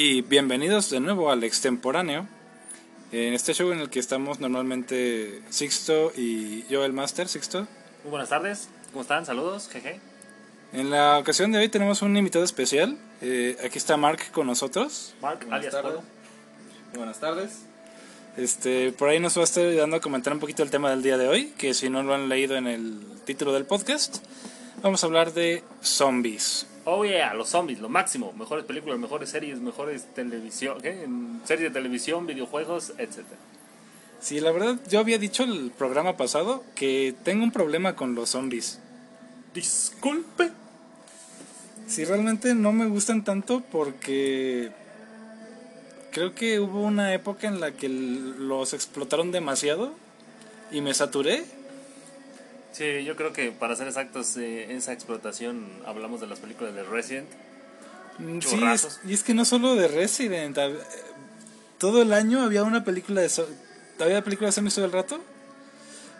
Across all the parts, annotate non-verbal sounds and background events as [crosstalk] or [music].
y bienvenidos de nuevo al extemporáneo. En este show en el que estamos normalmente Sixto y yo, el Master, Sixto. Muy buenas tardes, ¿cómo están? Saludos, jeje. En la ocasión de hoy tenemos un invitado especial. Eh, aquí está Mark con nosotros. Mark, Buenas alias tardes. Buenas tardes. Este, por ahí nos va a estar ayudando a comentar un poquito el tema del día de hoy, que si no lo han leído en el título del podcast, vamos a hablar de zombies. Oh yeah, los zombies, lo máximo. Mejores películas, mejores series, mejores televisión, ¿qué? Series de televisión, videojuegos, etc. Sí, la verdad, yo había dicho el programa pasado que tengo un problema con los zombies. Disculpe. Sí, realmente no me gustan tanto porque creo que hubo una época en la que los explotaron demasiado y me saturé. Sí, yo creo que para ser exactos, eh, esa explotación, hablamos de las películas de Resident. Mm, Sí, es- y es que no solo de Resident, hab- todo el año había una película de había películas de zombies todo el rato.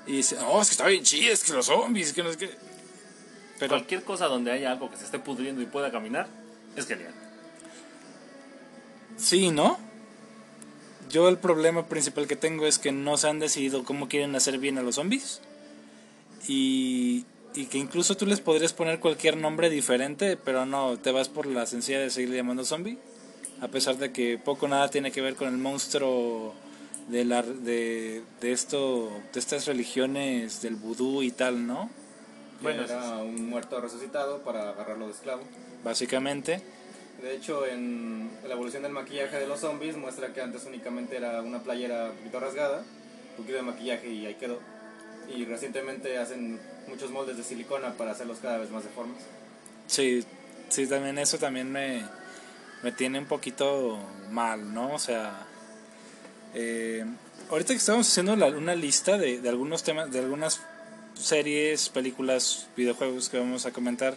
Y dice, oh, es que está bien chido, es que los zombies, que no es que... Pero Cualquier cosa donde haya algo que se esté pudriendo y pueda caminar, es genial. sí, ¿no? Yo el problema principal que tengo es que no se han decidido cómo quieren hacer bien a los zombies. Y, y que incluso tú les podrías poner cualquier nombre diferente, pero no, te vas por la sencilla de seguir llamando zombie. A pesar de que poco o nada tiene que ver con el monstruo de, la, de, de, esto, de estas religiones del vudú y tal, ¿no? Bueno, era un muerto resucitado para agarrarlo de esclavo. Básicamente. De hecho, en la evolución del maquillaje de los zombies muestra que antes únicamente era una playera un poquito rasgada, un poquito de maquillaje y ahí quedó. Y recientemente hacen muchos moldes de silicona para hacerlos cada vez más deformes. Sí, sí, también eso también me, me tiene un poquito mal, ¿no? O sea, eh, ahorita que estamos haciendo una lista de, de algunos temas, de algunas series, películas, videojuegos que vamos a comentar,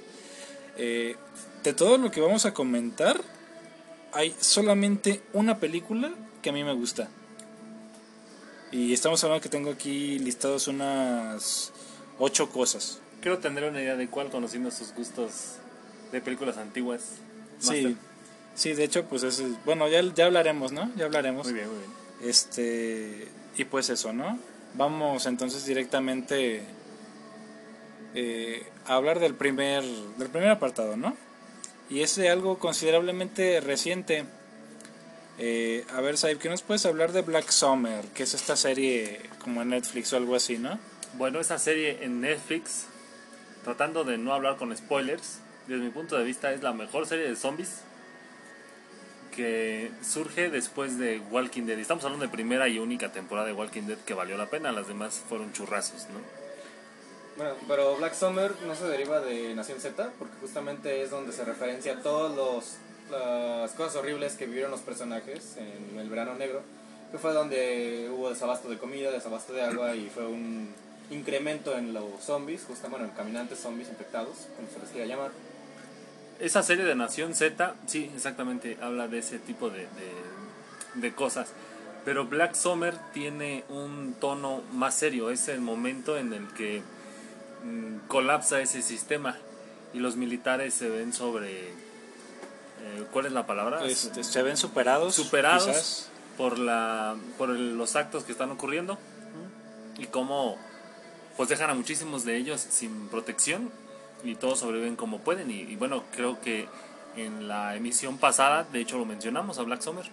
eh, de todo lo que vamos a comentar, hay solamente una película que a mí me gusta. Y estamos hablando que tengo aquí listados unas ocho cosas. Quiero tener una idea de cuál, conociendo sus gustos de películas antiguas. Sí, Master. sí, de hecho, pues es, bueno, ya, ya hablaremos, ¿no? Ya hablaremos. Muy bien, muy bien. Este, y pues eso, ¿no? Vamos entonces directamente eh, a hablar del primer, del primer apartado, ¿no? Y es de algo considerablemente reciente. Eh, a ver, Saib, ¿qué nos puedes hablar de Black Summer? Que es esta serie como en Netflix o algo así, ¿no? Bueno, esa serie en Netflix, tratando de no hablar con spoilers, desde mi punto de vista es la mejor serie de zombies que surge después de Walking Dead. Y Estamos hablando de primera y única temporada de Walking Dead que valió la pena, las demás fueron churrazos, ¿no? Bueno, pero Black Summer no se deriva de Nación Z, porque justamente es donde se referencia a todas los, las cosas horribles que vivieron los personajes en el verano negro, que fue donde hubo desabasto de comida, desabasto de agua y fue un incremento en los zombies, justamente bueno, en caminantes zombies infectados, como se les quiera llamar. Esa serie de Nación Z, sí, exactamente, habla de ese tipo de, de, de cosas. Pero Black Summer tiene un tono más serio, es el momento en el que mm, colapsa ese sistema y los militares se ven sobre... eh, ¿Cuál es la palabra? Este, se ven superados. superados quizás. por la por el- los actos que están ocurriendo y cómo pues dejan a muchísimos de ellos sin protección y todos sobreviven como pueden y, y bueno creo que en la emisión pasada de hecho lo mencionamos a Black Summer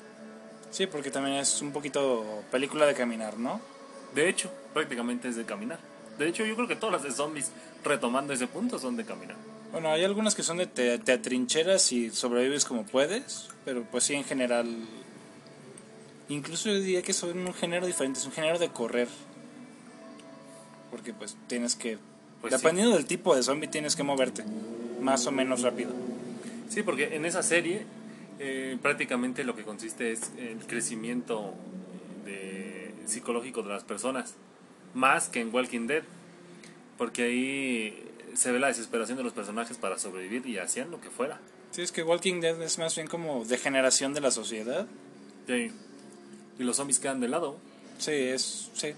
Sí, porque también es un poquito película de caminar, ¿no? de hecho prácticamente es de caminar de hecho yo creo que todas las de zombies retomando ese punto son de caminar Bueno, hay algunas que son de te, te atrincheras y sobrevives como puedes, pero pues sí, en general. Incluso yo diría que son un género diferente, es un género de correr. Porque pues tienes que. Pues sí. dependiendo del tipo de zombie, tienes que moverte más o menos rápido. Sí, porque en esa serie eh, prácticamente lo que consiste es el crecimiento de, psicológico de las personas, más que en Walking Dead, porque ahí se ve la desesperación de los personajes para sobrevivir y hacían lo que fuera. Sí, es que Walking Dead es más bien como degeneración de la sociedad. Sí. Y los zombies quedan de lado. Sí, es, sí.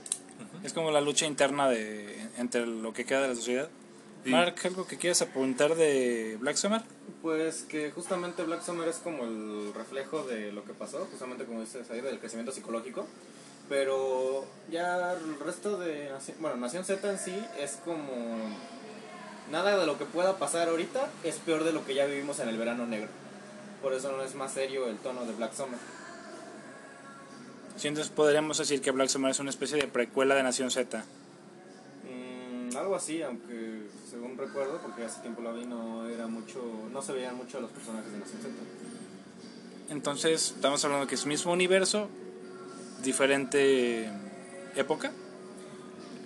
es como la lucha interna de entre lo que queda de la sociedad. Sí. Mark, ¿algo que quieras apuntar de Black Summer? Pues que justamente Black Summer es como el reflejo de lo que pasó, justamente como dices ahí, del crecimiento psicológico. Pero ya el resto de bueno, Nación Z en sí es como nada de lo que pueda pasar ahorita es peor de lo que ya vivimos en el verano negro. Por eso no es más serio el tono de Black Summer. Sí, entonces podríamos decir que Black Summer es una especie de precuela de Nación Z. Mm, algo así, aunque según recuerdo, porque hace tiempo la vi, no era mucho, no se veían mucho los personajes de Nación Z. Entonces, estamos hablando que es mismo universo, diferente época.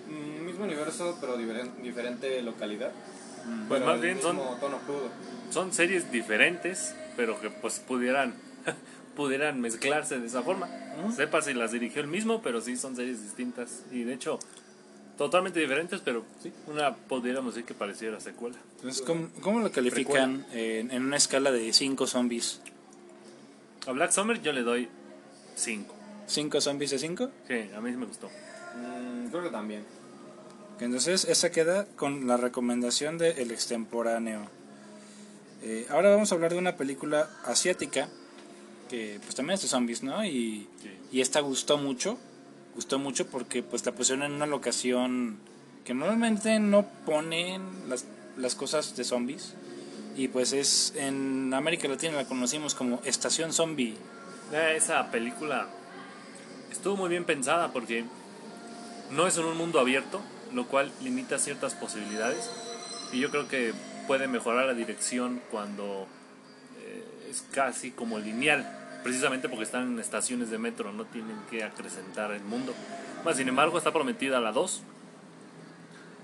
Mm, mismo universo, pero diferen- diferente localidad. Pues Pero más bien son, tono crudo. son series diferentes, pero que pues pudieran [laughs] pudieran mezclarse de esa forma. Sepa si las dirigió el mismo, pero sí son series distintas. Y de hecho, totalmente diferentes, pero sí, una pudiéramos decir que pareciera secuela. Entonces, ¿cómo, cómo lo califican en, en una escala de 5 zombies? A Black Summer yo le doy 5. ¿5 zombies de 5? Sí, a mí sí me gustó. Mm, creo que también. Entonces, esa queda con la recomendación de El Extemporáneo. Eh, ahora vamos a hablar de una película asiática que pues también es de zombies, ¿no? Y, Sí. y esta gustó mucho, gustó mucho porque pues la pusieron en una locación que normalmente no ponen las, las cosas de zombies. Y pues es en América Latina la conocimos como Estación Zombie. Eh, Esa película estuvo muy bien pensada porque no es en un mundo abierto, lo cual limita ciertas posibilidades. Y yo creo que puede mejorar la dirección cuando eh, es casi como lineal, precisamente porque están en estaciones de metro, no tienen que acrecentar el mundo. Más sin embargo, está prometida la 2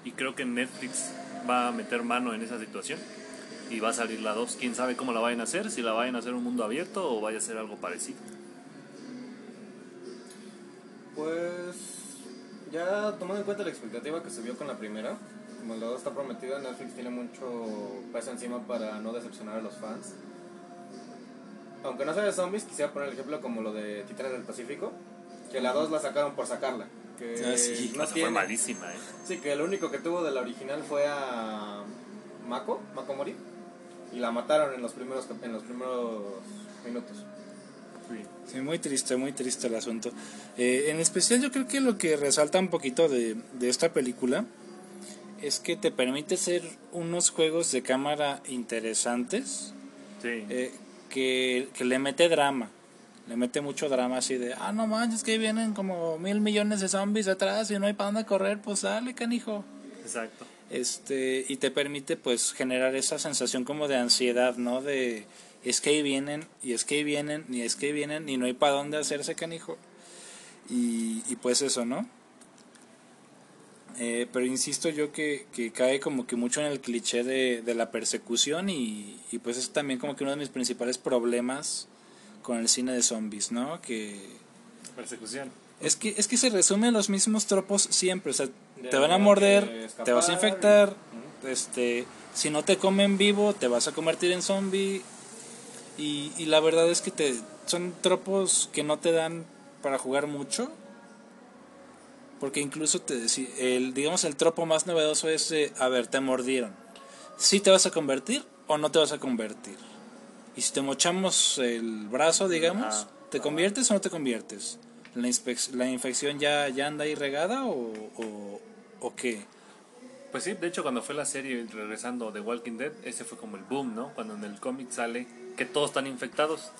y creo que Netflix va a meter mano en esa situación y va a salir la 2. Quién sabe cómo la vayan a hacer, si la vayan a hacer un mundo abierto o vaya a ser algo parecido. Pues ya tomando en cuenta la expectativa que se vio con la primera, como la 2 está prometida, Netflix tiene mucho peso encima para no decepcionar a los fans. Aunque no sea de zombies, quisiera poner el ejemplo como lo de Titanes del Pacífico, que la 2 la sacaron por sacarla. Que Ah, sí. no tiene- fue malísima, ¿eh? Sí, que lo único que tuvo de la original fue a Mako, Mako Mori, y la mataron en los primeros, en los primeros minutos. Sí. Muy triste, muy triste el asunto. Eh, en especial yo creo que lo que resalta un poquito de, de esta película es que te permite hacer unos juegos de cámara interesantes Sí. eh, que, que le mete drama. Le mete mucho drama así de, ah, no manches, que vienen como mil millones de zombies atrás y no hay para dónde correr, pues dale, canijo. Exacto. Este, y te permite pues generar esa sensación como de ansiedad, ¿no? De es que ahí vienen, y es que ahí vienen, y es que ahí vienen, y no hay para dónde hacerse canijo. Y, y pues eso, ¿no? Eh, pero insisto yo que, que cae como que mucho en el cliché de, de la persecución y, y pues es también como que uno de mis principales problemas con el cine de zombies, ¿no? Que Persecución. es que, es que se resumen los mismos tropos siempre, o sea, De te van a morder, escapar, te vas a infectar, este, si no te comen vivo, te vas a convertir en zombie. Y, y la verdad es que te son tropos que no te dan para jugar mucho. Porque incluso te el digamos el tropo más novedoso es eh, a ver, te mordieron. Si te vas a convertir o no te vas a convertir. Y si te mochamos el brazo, digamos. ¿te conviertes o no te conviertes? ¿La, la infección ya, ya anda ahí regada o, o, o qué? Pues sí, de hecho cuando fue la serie regresando de Walking Dead, ese fue como el boom, ¿no? Cuando en el cómic sale que todos están infectados.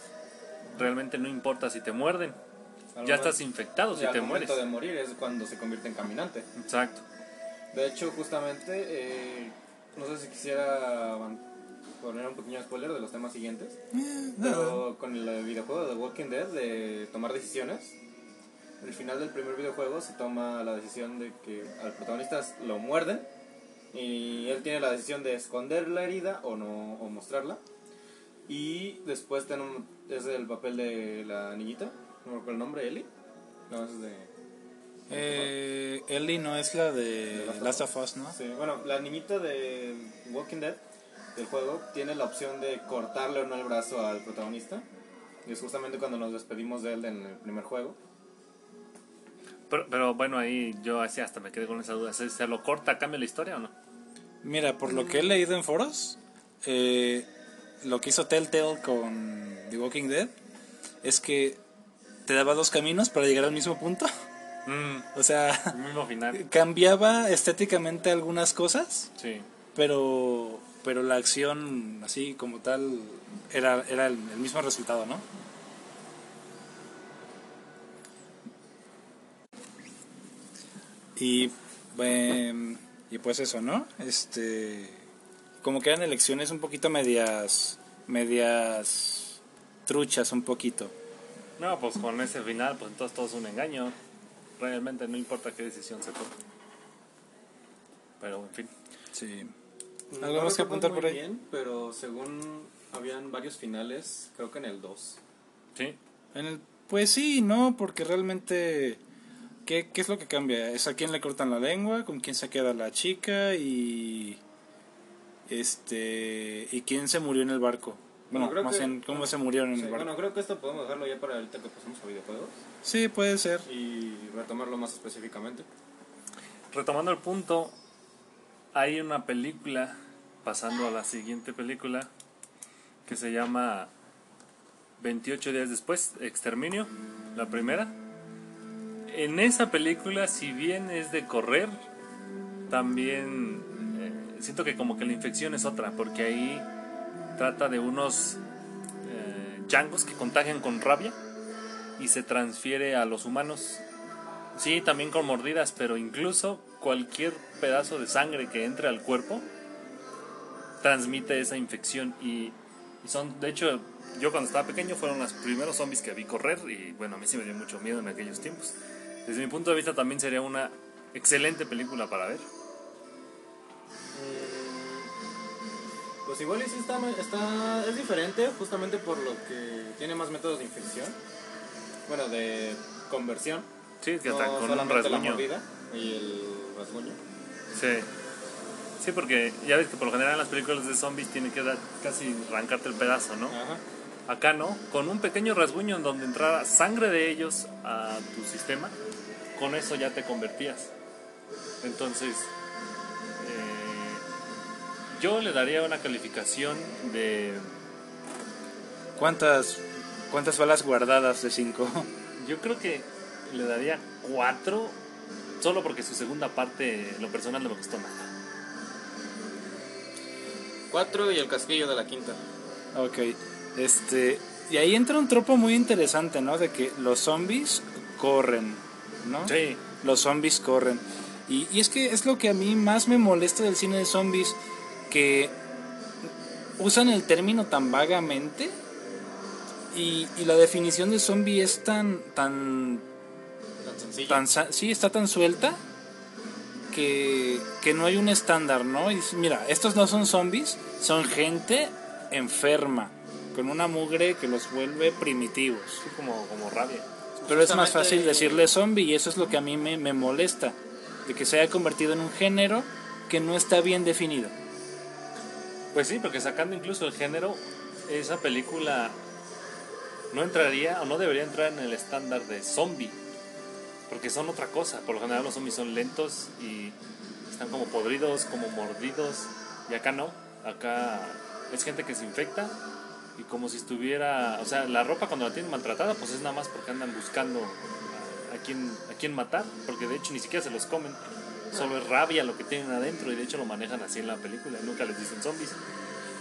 Realmente no importa si te muerden. Al Ya momento- estás infectado si al te mueres. momento de morir es cuando se convierte en caminante. Exacto. De hecho, justamente, eh, no sé si quisiera poner un pequeño spoiler de los temas siguientes, pero con el videojuego de Walking Dead de tomar decisiones, al final del primer videojuego se toma la decisión de que al protagonista lo muerden y él tiene la decisión de esconder la herida o no o mostrarla y después tenemos, es el papel de la niñita, no me recuerdo el nombre, Ellie, no, es de... Eh, Ellie no es la de De Last of Us, ¿no? Sí, bueno, la niñita de Walking Dead del juego tiene la opción de cortarle o no el brazo al protagonista. Y es justamente cuando nos despedimos de él en el primer juego. Pero, pero bueno, ahí yo así hasta me quedé con esa duda. ¿Se, se lo corta, cambia la historia o no? Mira, por lo que he leído en foros, eh, lo que hizo Telltale con The Walking Dead es que te daba dos caminos para llegar al mismo punto. Mm, [laughs] O sea, el mismo final. cambiaba estéticamente algunas cosas, Sí. pero pero la acción así como tal era, era el, el mismo resultado, ¿no? Y, em, y pues eso, ¿no? Este, como que eran elecciones un poquito medias, medias truchas un poquito. No, pues con ese final, pues entonces todo es un engaño. Realmente no importa qué decisión se tome. Pero en fin. Sí. No ¿Algo más que apuntar por ahí? bien, pero según habían varios finales, creo que en el 2. Sí. En el, pues sí, no, porque realmente, ¿qué, ¿qué es lo que cambia? Es a quién le cortan la lengua, con quién se queda la chica y este y quién se murió en el barco. Bueno, creo más que- cómo se murieron en Sí, el barco. bueno, creo que esto podemos dejarlo ya para ahorita que pasemos a videojuegos Sí, puede ser. y retomarlo más específicamente. Retomando el punto, hay una película, pasando a la siguiente película, que se llama 28 días después, Exterminio, la primera. En esa película, si bien es de correr, también eh, siento que como que la infección es otra, porque ahí trata de unos eh, changos que contagian con rabia y se transfiere a los humanos Sí, también con mordidas, pero incluso cualquier pedazo de sangre que entre al cuerpo transmite esa infección y, son, de hecho, yo cuando estaba pequeño fueron los primeros zombies que vi correr y bueno, a mí sí me dio mucho miedo en aquellos tiempos. Desde mi punto de vista también sería una excelente película para ver. Mm, Pues igual y sí está, está, es diferente justamente por lo que tiene más métodos de infección. Bueno, de conversión. Sí, que no hasta con un la rasguño. mordida y el rasguño. Sí. Sí, porque ya ves que por lo general en las películas de zombies tiene que dar, casi arrancarte el pedazo, ¿no? Ajá. Acá no, con un pequeño rasguño en donde entrara sangre de ellos a tu sistema, con eso ya te convertías. Entonces, eh, yo le daría una calificación de, ¿Cuántas cuántas balas guardadas de 5? [laughs] yo creo que le daría 4, solo porque su segunda parte, lo personal, no me gustó nada. Cuatro y el casquillo de la quinta. ok. Este, y ahí entra un tropo muy interesante, ¿no? De que los zombies corren, ¿no? Sí, los zombies corren. Y, y es que es lo que a mí más me molesta del cine de zombies, que usan el término tan vagamente y, y la definición de zombie es tan, tan, Tan sencillo. tan, sí, está tan suelta que, que no hay un estándar, ¿no? Y mira, estos no son zombies, son gente enferma, con una mugre que los vuelve primitivos. sí, como, como rabia. Pero es más fácil decirle zombie y eso es lo que a mí me, me molesta. De que se haya convertido en un género que no está bien definido. Pues sí, porque sacando incluso el género, esa película no entraría o no debería entrar en el estándar de zombie. Porque son otra cosa. Por lo general los zombies son lentos y están como podridos, como mordidos. Y acá no. Acá es gente que se infecta y como si estuviera... O sea, la ropa cuando la tienen maltratada pues es nada más porque andan buscando a, a quién, a quién matar. Porque de hecho ni siquiera se los comen. Solo es rabia lo que tienen adentro y de hecho lo manejan así en la película. Nunca les dicen zombies.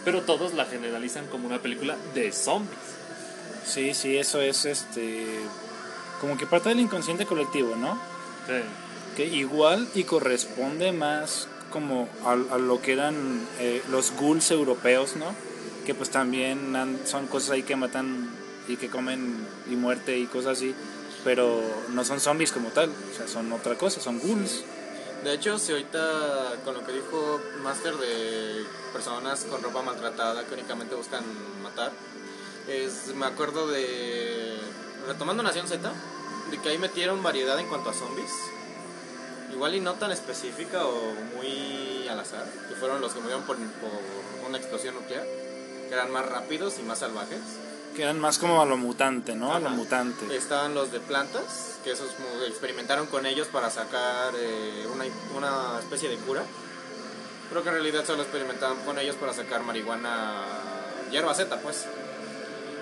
Pero todos la generalizan como una película de zombies. Sí, sí, eso es este. Como que parte del inconsciente colectivo, ¿no? Sí. Que igual y corresponde más como a, a lo que eran eh, los ghouls europeos, ¿no? Que pues también han- son cosas ahí que matan y que comen y muerte y cosas así. Pero no son zombies como tal, o sea, son otra cosa, son ghouls. De hecho, si ahorita con lo que dijo Master de personas con ropa maltratada que únicamente buscan matar, es, me acuerdo de. Retomando Nación Z, de que ahí metieron variedad en cuanto a zombies. Igual y no tan específica o muy al azar, que fueron los que murieron por, por una explosión nuclear, que eran más rápidos y más salvajes. Que eran más como a lo mutante, ¿no? A lo Ajá. mutante. Estaban los de plantas, que esos experimentaron con ellos para sacar eh, una, una especie de cura. pero que en realidad solo experimentaban con ellos para sacar marihuana, hierba Z, pues.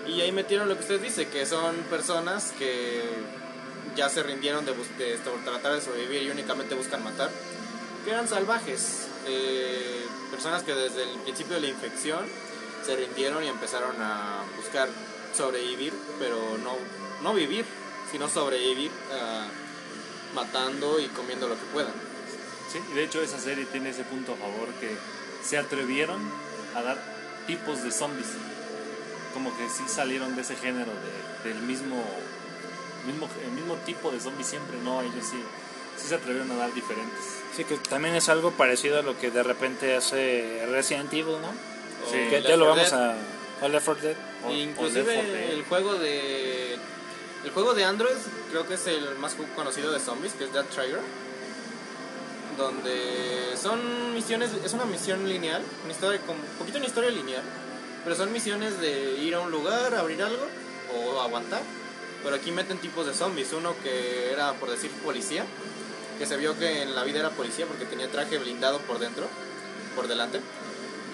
Y ahí metieron lo que usted dice, que son personas que ya se rindieron de, bus- de tratar de sobrevivir y únicamente buscan matar, que eran salvajes, eh, personas que desde el principio de la infección se rindieron y empezaron a buscar sobrevivir, pero no, no vivir, sino sobrevivir ah, matando y comiendo lo que puedan. Sí, y de hecho esa serie tiene ese punto a favor que se atrevieron a dar tipos de zombies. Como que sí salieron de ese género de- del mismo, mismo el mismo tipo de zombies siempre, no, ellos sí, sí se atrevieron a dar diferentes. Sí, que también es algo parecido a lo que de repente hace Resident Evil, ¿no? Sí. que ya lo 4 vamos a... o Left 4 Dead. O- o Inclusive Left 4 Dead. el juego de el juego de Android creo que es el más conocido de zombies, que es Dead Trigger. Donde son misiones, es una misión lineal, una historia con un poquito una historia lineal, pero son misiones de ir a un lugar, abrir algo o aguantar. Pero aquí meten tipos de zombies, uno que era por decir policía, que se vio que en la vida era policía porque tenía traje blindado por dentro, por delante,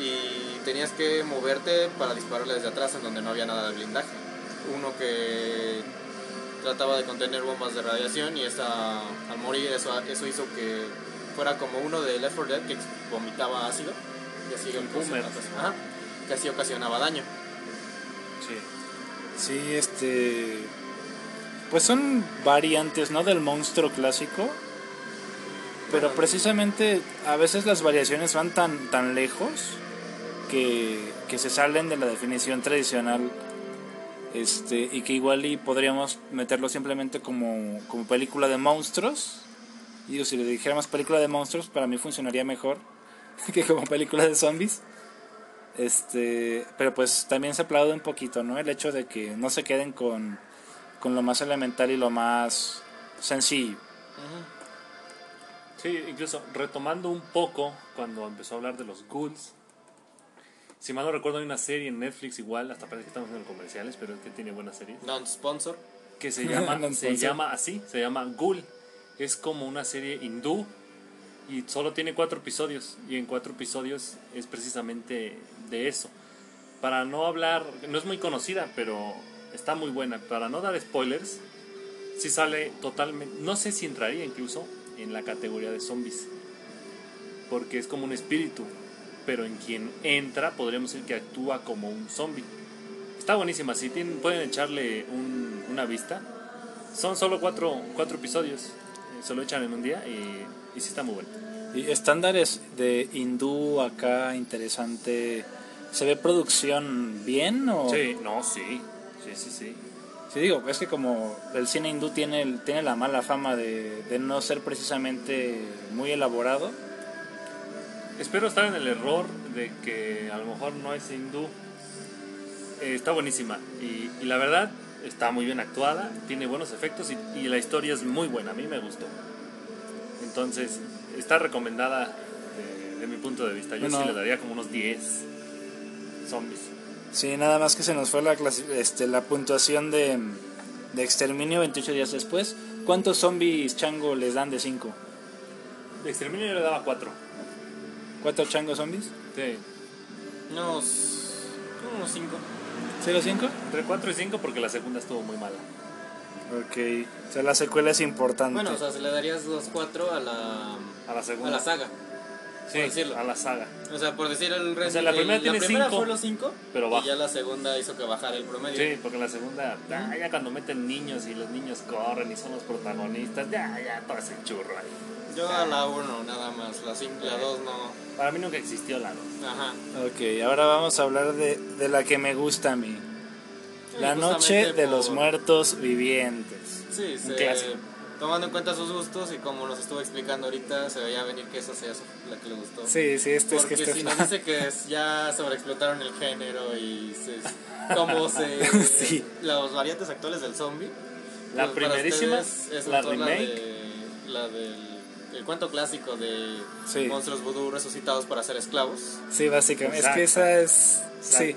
y tenías que moverte para dispararle desde atrás en donde no había nada de blindaje. Uno que trataba de contener bombas de radiación y esta, al morir eso, eso hizo que fuera como uno de Left 4 Dead que vomitaba ácido y así. Ajá, que así ocasionaba daño. Sí. Sí, este... Pues son variantes, ¿no? Del monstruo clásico. Pero precisamente a veces las variaciones van tan, tan lejos que, que se salen de la definición tradicional. Este, y que igual y podríamos meterlo simplemente como, como película de monstruos. Y si le dijéramos película de monstruos, para mí funcionaría mejor [laughs] que como película de zombies. Este, pero pues también se aplaude un poquito, ¿no? El hecho de que no se queden con, con lo más elemental y lo más sencillo. Sí, incluso retomando un poco cuando empezó a hablar de los ghouls. Si mal no recuerdo, hay una serie en Netflix igual, hasta parece que estamos haciendo comerciales, pero es que tiene buenas series. Non-sponsor. Que se llama, [laughs] se llama así, se llama Ghoul. Es como una serie hindú y solo tiene cuatro episodios. Y en cuatro episodios es precisamente de eso. Para no hablar, no es muy conocida, pero está muy buena. Para no dar spoilers, si sale totalmente, no sé si entraría incluso en la categoría de zombies, porque es como un espíritu, pero en quien entra podríamos decir que actúa como un zombie. Está buenísima, si tienen, pueden echarle un- una vista. Son solo cuatro, cuatro episodios, eh, se lo echan en un día y, y sí está muy bueno. Y estándares de hindú acá interesante. ¿Se ve producción bien o...? Sí, no, sí, sí, sí, sí. Sí, digo, es que como el cine hindú tiene, tiene la mala fama de, de no ser precisamente muy elaborado. Espero estar en el error de que a lo mejor no es hindú. Eh, está buenísima y, y la verdad está muy bien actuada, tiene buenos efectos y, y la historia es muy buena, a mí me gustó. Entonces, está recomendada de, de mi punto de vista. Yo Bueno. sí le daría como unos 10 zombies. Sí, nada más que se nos fue la, este, la puntuación de, de exterminio 28 días después. ¿Cuántos zombies chango les dan de 5? De exterminio yo le daba 4. ¿Cuatro changos zombies? Sí. Unos, unos cinco. ¿0 5? Entre 4 y 5 porque la segunda estuvo muy mala. Ok, o sea, la secuela es importante. Bueno, o sea, se le darías los cuatro a la, A la a segunda. la saga. sí, decirlo. a la saga. O sea, por decir el O sea, la el- primera tiene primera cinco, fue los cinco, pero y baja. ya la segunda hizo que bajara el promedio. Sí, porque la segunda, ya cuando meten niños y los niños corren y son los protagonistas, ya, ya, todo ese churro ahí. Yo a la uno nada más, la cinco, la dos no. Para mí nunca existió la 2. Ajá. Ok, ahora vamos a hablar de, de la que me gusta a mí. La Sí, noche justamente de los por- muertos vivientes. Sí, clásico. tomando en cuenta sus gustos y como nos estuvo explicando ahorita, se veía venir que esa sea su- la que le gustó. Sí, sí, este es Porque que este si nos dice que es- ya sobreexplotaron el género y se, cómo [laughs] se... Sí. Los variantes actuales del zombie. La pues, primerísima, es la remake. de- La, del el cuento clásico de Sí. monstruos vudú resucitados para ser esclavos. Sí, básicamente. Es que esa es. Sí.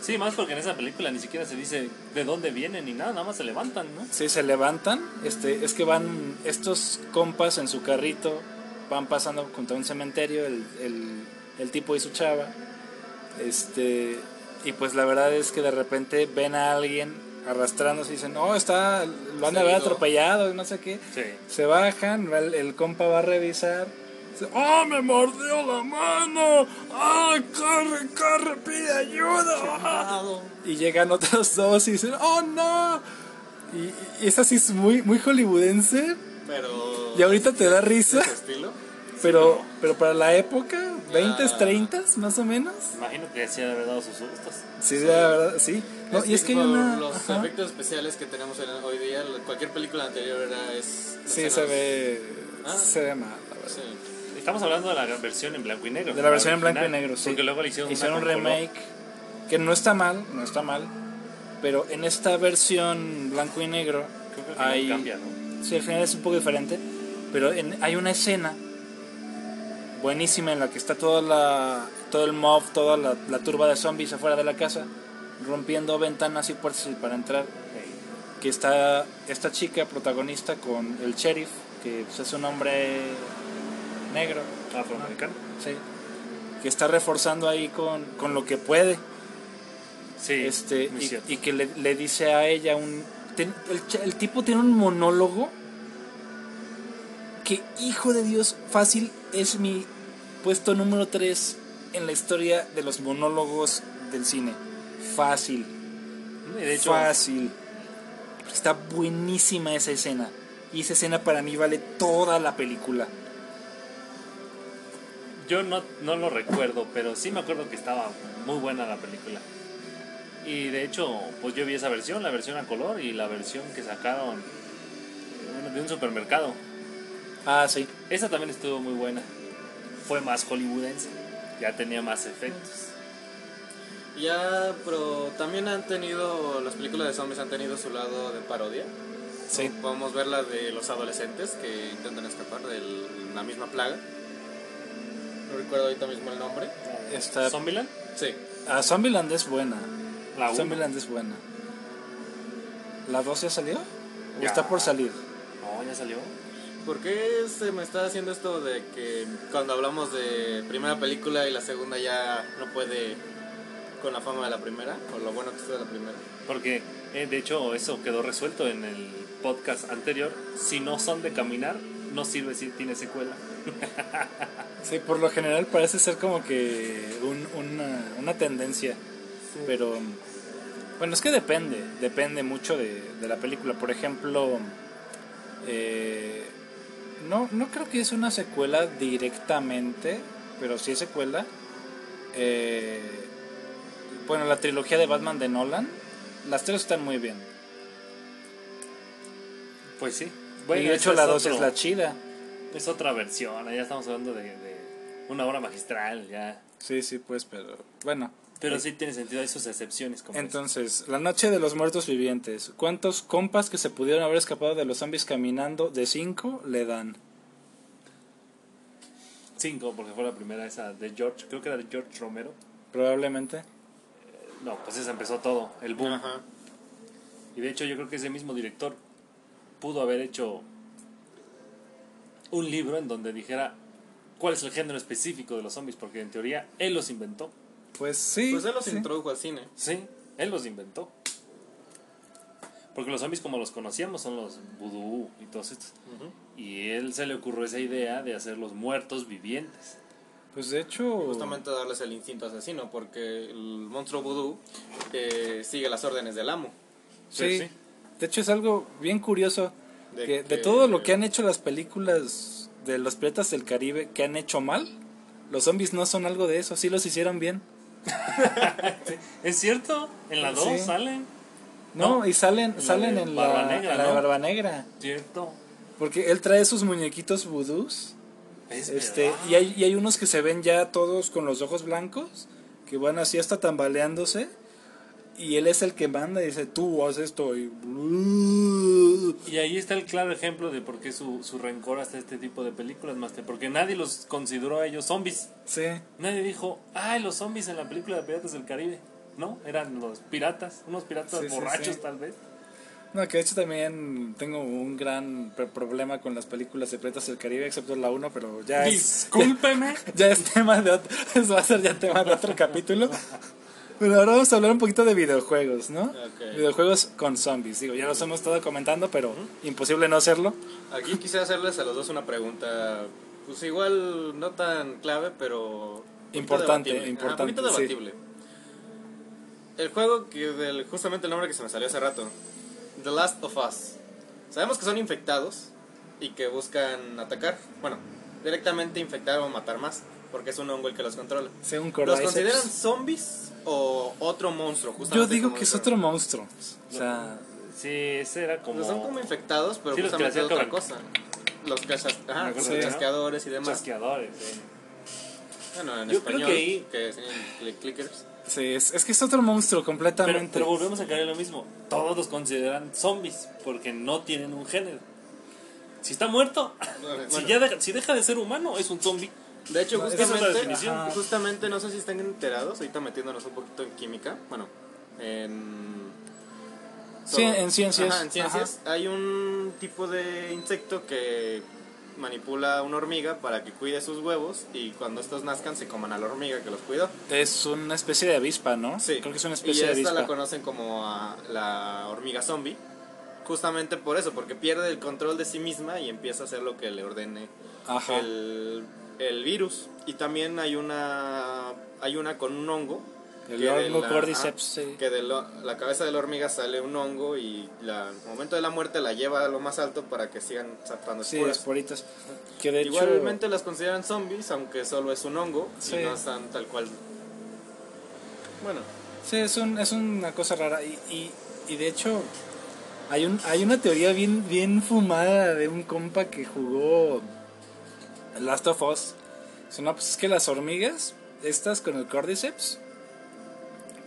Sí, más porque en esa película ni siquiera se dice de dónde vienen ni nada, nada más se levantan, ¿no? Sí, se levantan. Este, es que van estos compas en su carrito van pasando junto a un cementerio, el, el, el tipo y su chava. Este, y pues la verdad es que de repente ven a alguien arrastrándose y dicen, no, está, lo han de haber atropellado y no sé qué. Sí. Se bajan, el, el compa va a revisar. dice, ¡Oh, me mordió la mano! ¡Ay, corre, corre, pide ayuda! ¡Ah!". Y llegan otros dos y dicen, ¡Oh, no! Y, y es así, es muy, muy hollywoodense. Pero. Y ahorita te da ¿de risa, ese estilo? Pero, pero para la época, 20, Ya. 30 más o menos. Imagino que sí ha de haber dado sus sustos. Sí, la verdad, sí. No, y es que hay una. Los ajá. efectos especiales que tenemos en- hoy día, cualquier película anterior era. Es, Sí, escenas- se ve. Ah. Se ve mal, la verdad. Sí. Estamos hablando de la versión en blanco y negro. De la versión en blanco y original, negro, sí. Porque luego le hicieron, Hicieron un color. remake que no está mal, no está mal. Pero en esta versión blanco y negro Creo que al final hay. cambia, ¿no? Sí, al final es un poco diferente. Pero en- hay una escena buenísima en la que está toda la, todo el mob, toda la, la turba de zombies afuera de la casa, rompiendo ventanas y puertas para entrar. Que está esta chica protagonista con el sheriff, que pues, es un hombre negro, Afroamericano. sí, que está reforzando ahí con, con lo que puede. Sí, este y, que le, le dice a ella un ten- el, ch- el tipo tiene un monólogo que hijo de Dios fácil es mi puesto número 3 en la historia de los monólogos del cine. Fácil. De hecho, fácil. Está buenísima esa escena. Y esa escena para mí vale toda la película. yo no, no lo recuerdo, pero sí me acuerdo que estaba muy buena la película. Y de hecho, pues yo vi esa versión, la versión a color y la versión que sacaron eh, de un supermercado. Ah sí Esa también estuvo muy buena. Fue más hollywoodense, ya tenía más efectos. Ya, pero también han tenido. Las películas de zombies han tenido su lado de parodia. sí Podemos ver la de los adolescentes que intentan escapar de la misma plaga. No recuerdo ahorita mismo el nombre. está ¿Zombieland? Sí. ah, Zombieland es buena La. Zombieland es buena. ¿La 2 ya salió? ¿O Ya. está por salir? No, ya salió. ¿Por qué se me está haciendo esto de que cuando hablamos de primera película y la segunda ya no puede con la fama de la primera? O lo bueno que estuvo de la primera. Porque, eh, de hecho, eso quedó resuelto en el podcast anterior. Si no son de caminar, no sirve si tiene secuela. [laughs] Sí, por lo general parece ser como que un- una, una tendencia. Pero bueno, es que depende, depende mucho de, de la película. Por ejemplo, eh, no, no creo que es una secuela directamente, pero sí es secuela. Eh, bueno, la trilogía de Batman de Nolan, las tres están muy bien. Pues sí. y de hecho la 2 es la chida. Es otra versión, ya estamos hablando de, de una obra magistral, ya. Sí, sí, pues, pero bueno. Pero sí tiene sentido, hay sus excepciones. Como Entonces, la noche de los muertos vivientes. ¿Cuántos compas que se pudieron haber escapado de los zombies caminando de 5 le dan? esa. Cinco, porque fue la primera esa de George, creo que era de George Romero. Probablemente. No, pues esa empezó todo, el boom. Ajá. Y de hecho yo creo que ese mismo director pudo haber hecho un libro en donde dijera cuál es el género específico de los zombies, porque en teoría él los inventó. Pues sí. Pues él los sí. introdujo al cine. Sí, él los inventó. Porque los zombies como los conocíamos son los vudú y todos estos. Y él se le ocurrió esa idea de hacer los muertos vivientes. Pues de hecho. Justamente darles el instinto asesino, porque el monstruo vudú eh, sigue las órdenes del amo. Sí. Sí. De hecho, es algo bien curioso. De que, de que- todo lo que han hecho las películas de los piratas del Caribe que han hecho mal, los zombies no son algo de eso. Sí los hicieron bien. [laughs] ¿Es cierto? En la 2 Sí. salen. No, No, y salen, salen en la, Barba Negra, en la de ¿no? Barba Negra. ¿Cierto? Porque él trae sus muñequitos vudús. Es Este, y hay, y hay unos que se ven ya todos con los ojos blancos, que van así hasta tambaleándose. Y él es el que manda y dice, tú haz esto. Y... Y ahí está el claro ejemplo de por qué su, su rencor hasta este tipo de películas, Master. Porque nadie los consideró a ellos zombies. Sí, Nadie dijo, ay, los zombies en la película de Piratas del Caribe. No, eran los piratas, unos piratas Sí, borrachos sí. tal vez. No, que de hecho también tengo un gran pr- problema con las películas de Piratas del Caribe, excepto la 1, pero ya es, Discúlpeme. [laughs] ya es tema de otro, eso [laughs] va a ser ya tema de otro capítulo. [laughs] Pero ahora vamos a hablar un poquito de videojuegos, ¿no? Videojuegos con zombies. Digo, ya los hemos estado comentando, pero imposible no hacerlo. Aquí quisiera hacerles a los dos una pregunta, pues igual no tan clave, pero... Importante, debatible. Importante, un poquito sí. debatible. El juego que del justamente el nombre que se me salió hace rato, The Last of Us. Sabemos que son infectados y que buscan atacar, bueno, directamente infectar o matar más, porque es un hongo el que los controla. Según ¿Los consideran zombies o otro monstruo? Yo digo que es otro monstruo. O sea, Sí, ese era como. Son como infectados, pero Sí, justamente otra con- cosa. Los, cachas- ajá, los que- chasqueadores y demás. chasqueadores. sí. Bueno, en Yo creo español, que ahí- que clickers. sí, es, es que es otro monstruo completamente. pero volvemos a caer en lo mismo. Todos los consideran zombies porque no tienen un género. Si está muerto, si, Bueno, ya deja, si deja de ser humano, es un zombie. De hecho, justamente. Ajá. justamente, no sé si están enterados, ahorita metiéndonos un poquito en química, bueno, en... Sí, en ciencias. Ajá, en ciencias. Hay un tipo de insecto que manipula a una hormiga para que cuide sus huevos y cuando estos nazcan se coman a la hormiga que los cuidó. Es una especie de avispa, ¿no? Sí. Creo que es una y especie de esta avispa. la conocen como a la hormiga zombie. Justamente por eso, porque pierde el control de sí misma y empieza a hacer lo que le ordene Ajá. el, el virus. Y también hay una hay una con un hongo. El que hongo la- cordyceps, ajá, sí. Que de lo- la cabeza de la hormiga sale un hongo y la, al momento de la muerte la lleva a lo más alto para que sigan sacando Sí, esporas. esporitas. Que de Igualmente las consideran zombies, aunque solo es un hongo Sí. y no están tal cual. Bueno, sí, es, un, es una cosa rara. Y, y, y de hecho, hay, un, hay una teoría bien, bien fumada de un compa que jugó Last of Us. Dice, no, pues es que las hormigas, estas con el cordyceps,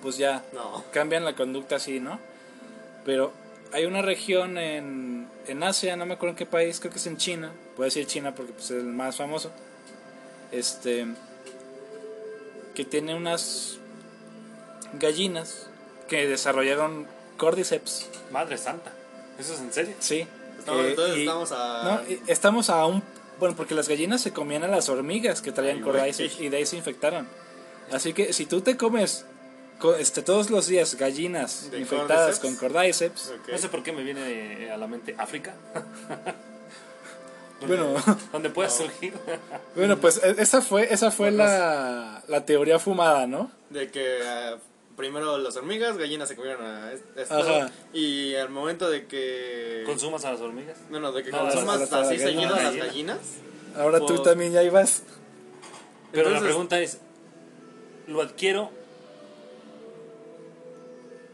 pues ya no. cambian la conducta así, ¿no? Pero hay una región en, en Asia, no me acuerdo en qué país, creo que es en China, puedo decir China porque pues, es el más famoso, este, que tiene unas gallinas que desarrollaron cordyceps, Madre santa. ¿Eso es en serio? sí. Estamos, entonces y- estamos a... no, estamos a un... Bueno, porque las gallinas se comían a las hormigas que traían cordyceps y de ahí se infectaron. Así que si tú te comes co- este, todos los días gallinas ¿De infectadas cordyceps? con cordyceps, Ok. No sé por qué me viene a la mente África. [laughs] bueno, Donde puede surgir. bueno, pues e- esa fue, esa fue la, la teoría fumada, ¿no? De que ah, primero las hormigas, gallinas se comieron a es- esto. Ajá. Y al momento de que. ¿Consumas a las hormigas? no, no, de que No, consumas las- así gallinas. seguido a las Gallina. gallinas. Ahora tú Pues- también ya ibas. Pero la Entonces- pregunta es, ¿lo adquiero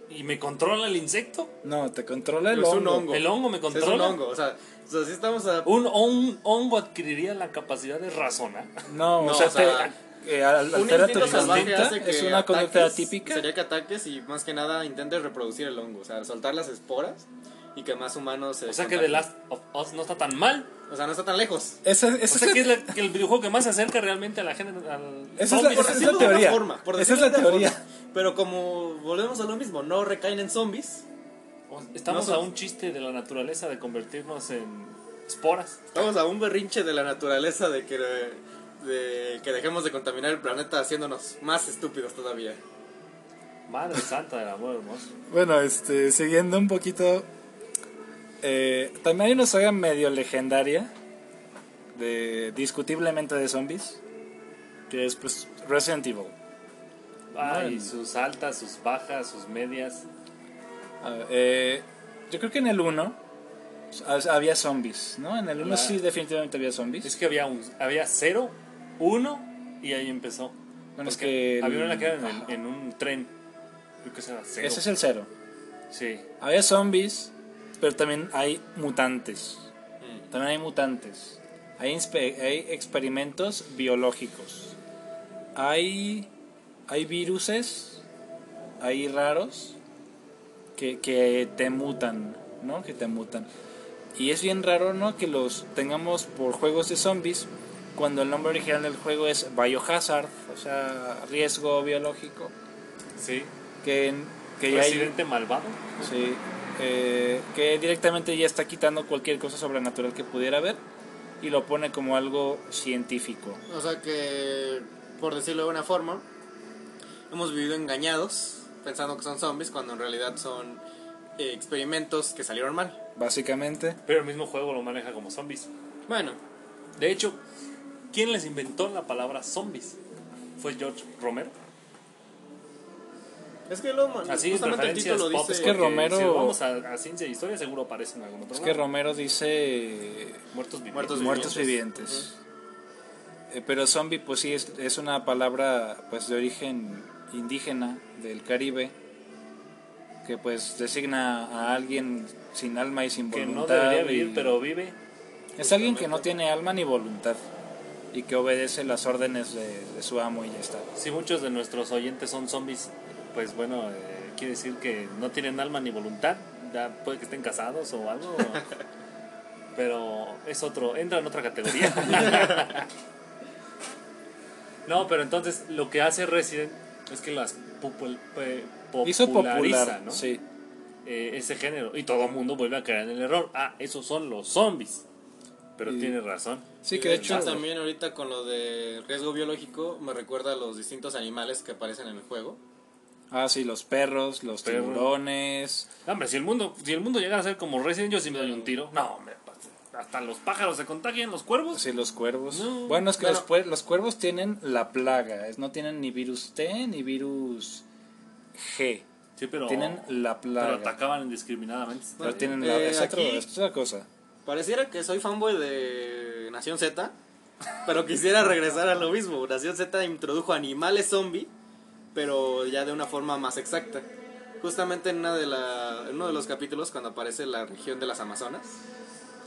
y me controla el insecto? No, te controla el Es un hongo. hongo. ¿El hongo me Sí, Es controla? un hongo. O sea, o sea, sí estamos a. ¿Un, un hongo adquiriría la capacidad de razonar? No, No, o sea, o sea, te, eh, al- Un altera tu instinto salvaje conducta, hace que es una conducta atípica. Sería que ataques y más que nada intentes reproducir el hongo. O sea, soltar las esporas y que más humanos se. O sea que The. Last of Us no está tan mal. O sea, no está tan lejos. Esa, O esa sea es que la- es la- que el videojuego que más se acerca realmente a la gente. Al Esa es la- zombies. esa es una teoría. forma, por Esa es la teoría. forma. Pero como volvemos a lo mismo, no recaen en zombies. Estamos No a un chiste de la naturaleza de convertirnos en esporas. Estamos a un berrinche de la naturaleza de que, de que dejemos de contaminar el planeta haciéndonos más estúpidos todavía. Madre santa del amor hermoso. Bueno, este, siguiendo un poquito. eh, también hay una saga medio legendaria. De, discutiblemente de zombies. Que es pues Resident Evil. Ay, Bueno. sus altas, sus bajas, sus medias. A ver, eh, yo creo que en el 1 había zombies, ¿no? En el 1 La- sí definitivamente había zombies. Es que había un, había cero, uno y ahí empezó. Es que el- había una que era en, el- en un tren. Creo que ese era cero. Ese es el 0. Sí. Había zombies, pero también hay mutantes. Mm. También hay mutantes. Hay, hay experimentos biológicos. Hay, hay viruses, hay raros que, que te mutan, ¿no? Que te mutan. Y es bien raro, ¿no? Que los tengamos por juegos de zombies cuando el nombre original del juego es Biohazard, o sea, riesgo biológico. Sí. Que, que ya hay... Malvado. Sí. eh, que directamente ya está quitando cualquier cosa sobrenatural que pudiera haber y lo pone como algo científico. O sea que, por decirlo de una forma, hemos vivido engañados pensando que son zombies cuando en realidad son eh, experimentos que salieron mal. Básicamente, Pero el mismo juego lo maneja como zombies. Bueno, De hecho, ¿quién les inventó la palabra zombies? ¿Fue George Romero? es que lo, Así, justamente el título pop, dice... Es que Romero- Si vamos a, a ciencia e historia, seguro aparece en algún otro es lado. que Romero dice Muertos vivientes. Muertos muertos vivientes. Eh, pero zombie pues sí es, es una palabra pues de origen indígena del Caribe que pues designa a alguien sin alma y sin Que no voluntad. debería y- vivir, pero vive. Es alguien que no tiene alma ni voluntad y que obedece las órdenes de, de su amo y ya está. Si muchos de nuestros oyentes son zombies, pues bueno, eh, quiere decir que no tienen alma ni voluntad. Ya puede que estén casados o algo. [laughs] pero es otro, entra en otra categoría. [laughs] no, pero entonces lo que hace Resident es que las popul- populariza, popular, ¿no? sí. Eh, ese género. Y todo el mundo vuelve a caer en el error. Ah, esos son los zombies. Pero Y- tiene razón. Sí, que de hecho también ahorita con lo de riesgo biológico me recuerda a los distintos animales que aparecen en el juego. Ah, sí, los perros, los Perro. tiburones. No, hombre, si el mundo, si el mundo llegara a ser como Resident, yo sí me doy un tiro. No, hombre, hasta los pájaros se contagian, los cuervos. Sí, los cuervos. No, bueno, es que bueno. los, los cuervos tienen la plaga. es- No tienen ni virus T ni virus G. Sí, pero, tienen la plaga. pero atacaban indiscriminadamente. Pero tienen la. eh, es, otro- aquí- es otra cosa. Pareciera que soy fanboy de Nación Z, pero quisiera regresar a lo mismo. Nación Z introdujo animales zombie, pero ya de una forma más exacta. Justamente en, una de la, en uno de los capítulos, cuando aparece la región de las Amazonas,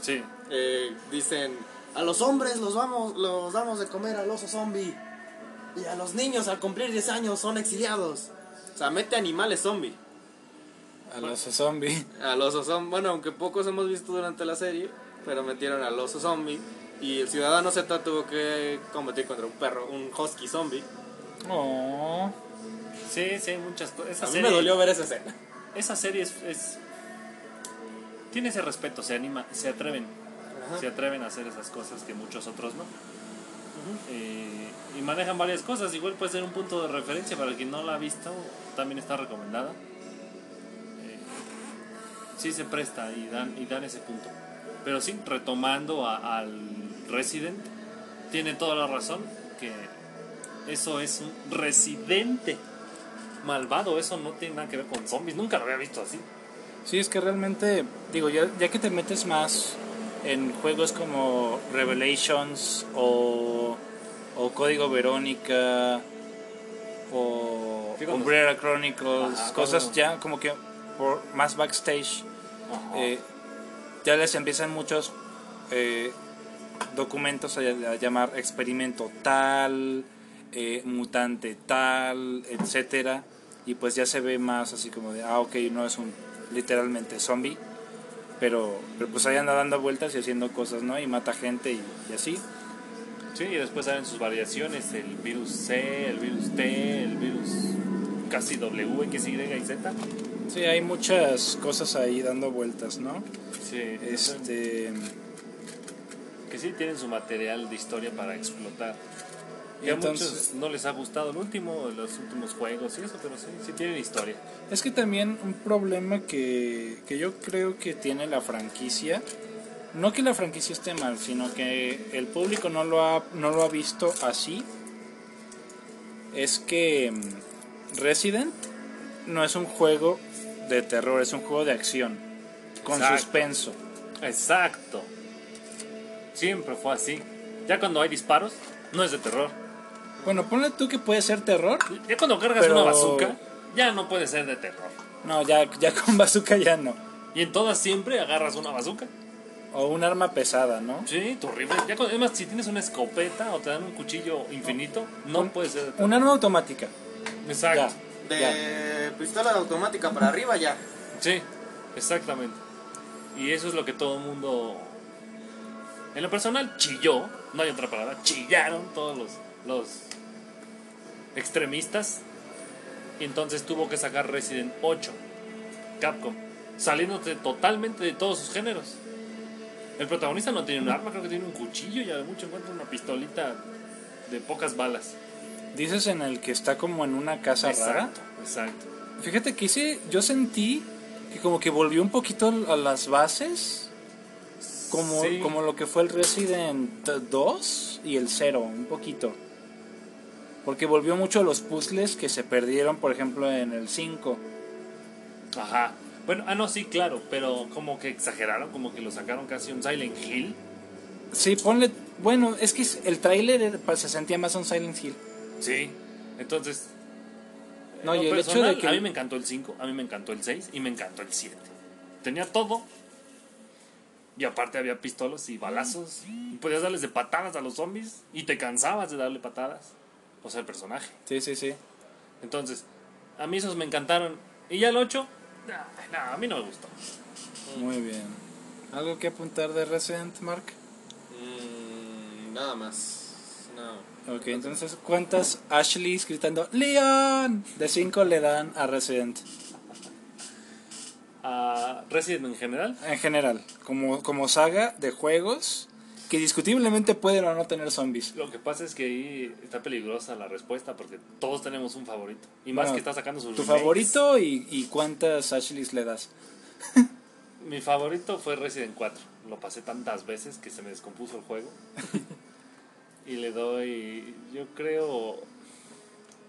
Sí. eh, dicen, a los hombres los, vamos, los damos de comer al oso zombie, y a los niños al cumplir 10 años son exiliados. O sea, mete animales zombie. A los zombies. Al oso zombie, [laughs] bueno, aunque pocos hemos visto durante la serie, pero metieron al oso zombie. Y el ciudadano Z tuvo que combatir contra un perro, un husky zombie. Oh. Sí, sí, hay muchas cosas. A mí serie, me dolió ver esa escena. Esa serie es, es- Tiene ese respeto, se anima, se atreven. Se atreven a hacer esas cosas que muchos otros no. Eh, y manejan varias cosas. Igual puede ser un punto de referencia para quien no la ha visto. También está recomendada. Sí se presta y dan, y dan ese punto. Pero sí, retomando a- al Resident, tiene toda la razón que eso es un residente malvado. Eso no tiene nada que ver con zombies. Nunca lo había visto así. Sí, es que realmente, digo, ya, ya que te metes más en juegos como Revelations o, o Código Verónica o Umbrella Chronicles, Ajá, cosas ya como que por más backstage, eh, ya les empiezan muchos eh, documentos a, llamar experimento tal, eh, mutante tal, etcétera, y pues ya se ve más así como de, ah, ok, no es un literalmente zombie, pero, pero pues ahí anda dando vueltas y haciendo cosas, ¿no? Y mata gente y, y así. Sí, y después salen sus variaciones, el virus C, el virus T, el virus casi W, X, Y y Z. Sí, hay muchas cosas ahí dando vueltas, ¿no? Sí, Este, que sí tienen su material de historia para explotar. Y, Y a entonces- muchos no les ha gustado el último, los últimos juegos y eso, pero sí, sí tienen historia. Es que también un problema que, que yo creo que tiene la franquicia, no que la franquicia esté mal, sino que el público no lo ha, no lo ha visto así, es que mm, Resident no es un juego de terror, es un juego de acción, con Exacto. suspenso. Exacto. Siempre fue así. Ya cuando hay disparos, no es de terror. Bueno, ponle tú que puede ser terror. Ya cuando cargas Pero- una bazooka, ya no puede ser de terror. No, ya, ya con [laughs] bazooka ya no. Y en todas siempre agarras una bazooka. O un arma pesada, ¿no? Sí, tu rifle. Ya además, si tienes una escopeta o te dan un cuchillo infinito, no Un- puede ser de terror. Un arma automática. Exacto. Ya. De pistola automática para arriba ya. Sí, exactamente. Y eso es lo que todo el mundo. En lo personal, chilló. No hay otra palabra. Chillaron todos los, los extremistas. Y entonces tuvo que sacar Resident 8. Capcom. saliéndote totalmente de todos sus géneros. El protagonista no tiene un arma, creo que tiene un cuchillo y a lo mucho encuentra una pistolita de pocas balas. Dices en el que está como en una casa rara. Exacto. Fíjate que hice, yo sentí que como que volvió un poquito a las bases, como, Sí. como lo que fue el Resident 2 y el 0, un poquito. Porque volvió mucho a los puzzles que se perdieron, por ejemplo, en el 5. Ajá. Bueno, ah, no, sí, claro, pero como que exageraron, como que lo sacaron casi un Silent Hill. Sí, ponle... Bueno, es que el tráiler se sentía más un Silent Hill. Sí. Entonces. No, en y lo el hecho personal, de que- A mí me encantó el 5, a mí me encantó el 6 y me encantó el 7. Tenía todo. Y aparte había pistolas y balazos. Y podías darles de patadas a los zombies. Y te cansabas de darle patadas. O sea, el personaje. Sí, sí, sí. Entonces, a mí esos me encantaron. Y ya el 8, no, a mí no me gustó. Muy bien. ¿Algo que apuntar de Resident, Mark? Mm, nada más. No. Ok, entonces, ¿cuántas Ashleys gritando ¡Leon! De 5 le dan a Resident? A Resident en general, En general, como, como saga de juegos que discutiblemente pueden o no tener zombies. lo que pasa es que ahí está peligrosa la respuesta porque todos tenemos un favorito. Y más Bueno, que está sacando sus ¿Tu remakes. favorito y, y cuántas Ashleys le das? Mi favorito fue Resident 4. Lo pasé tantas veces que se me descompuso el juego. [laughs] y le doy, yo creo,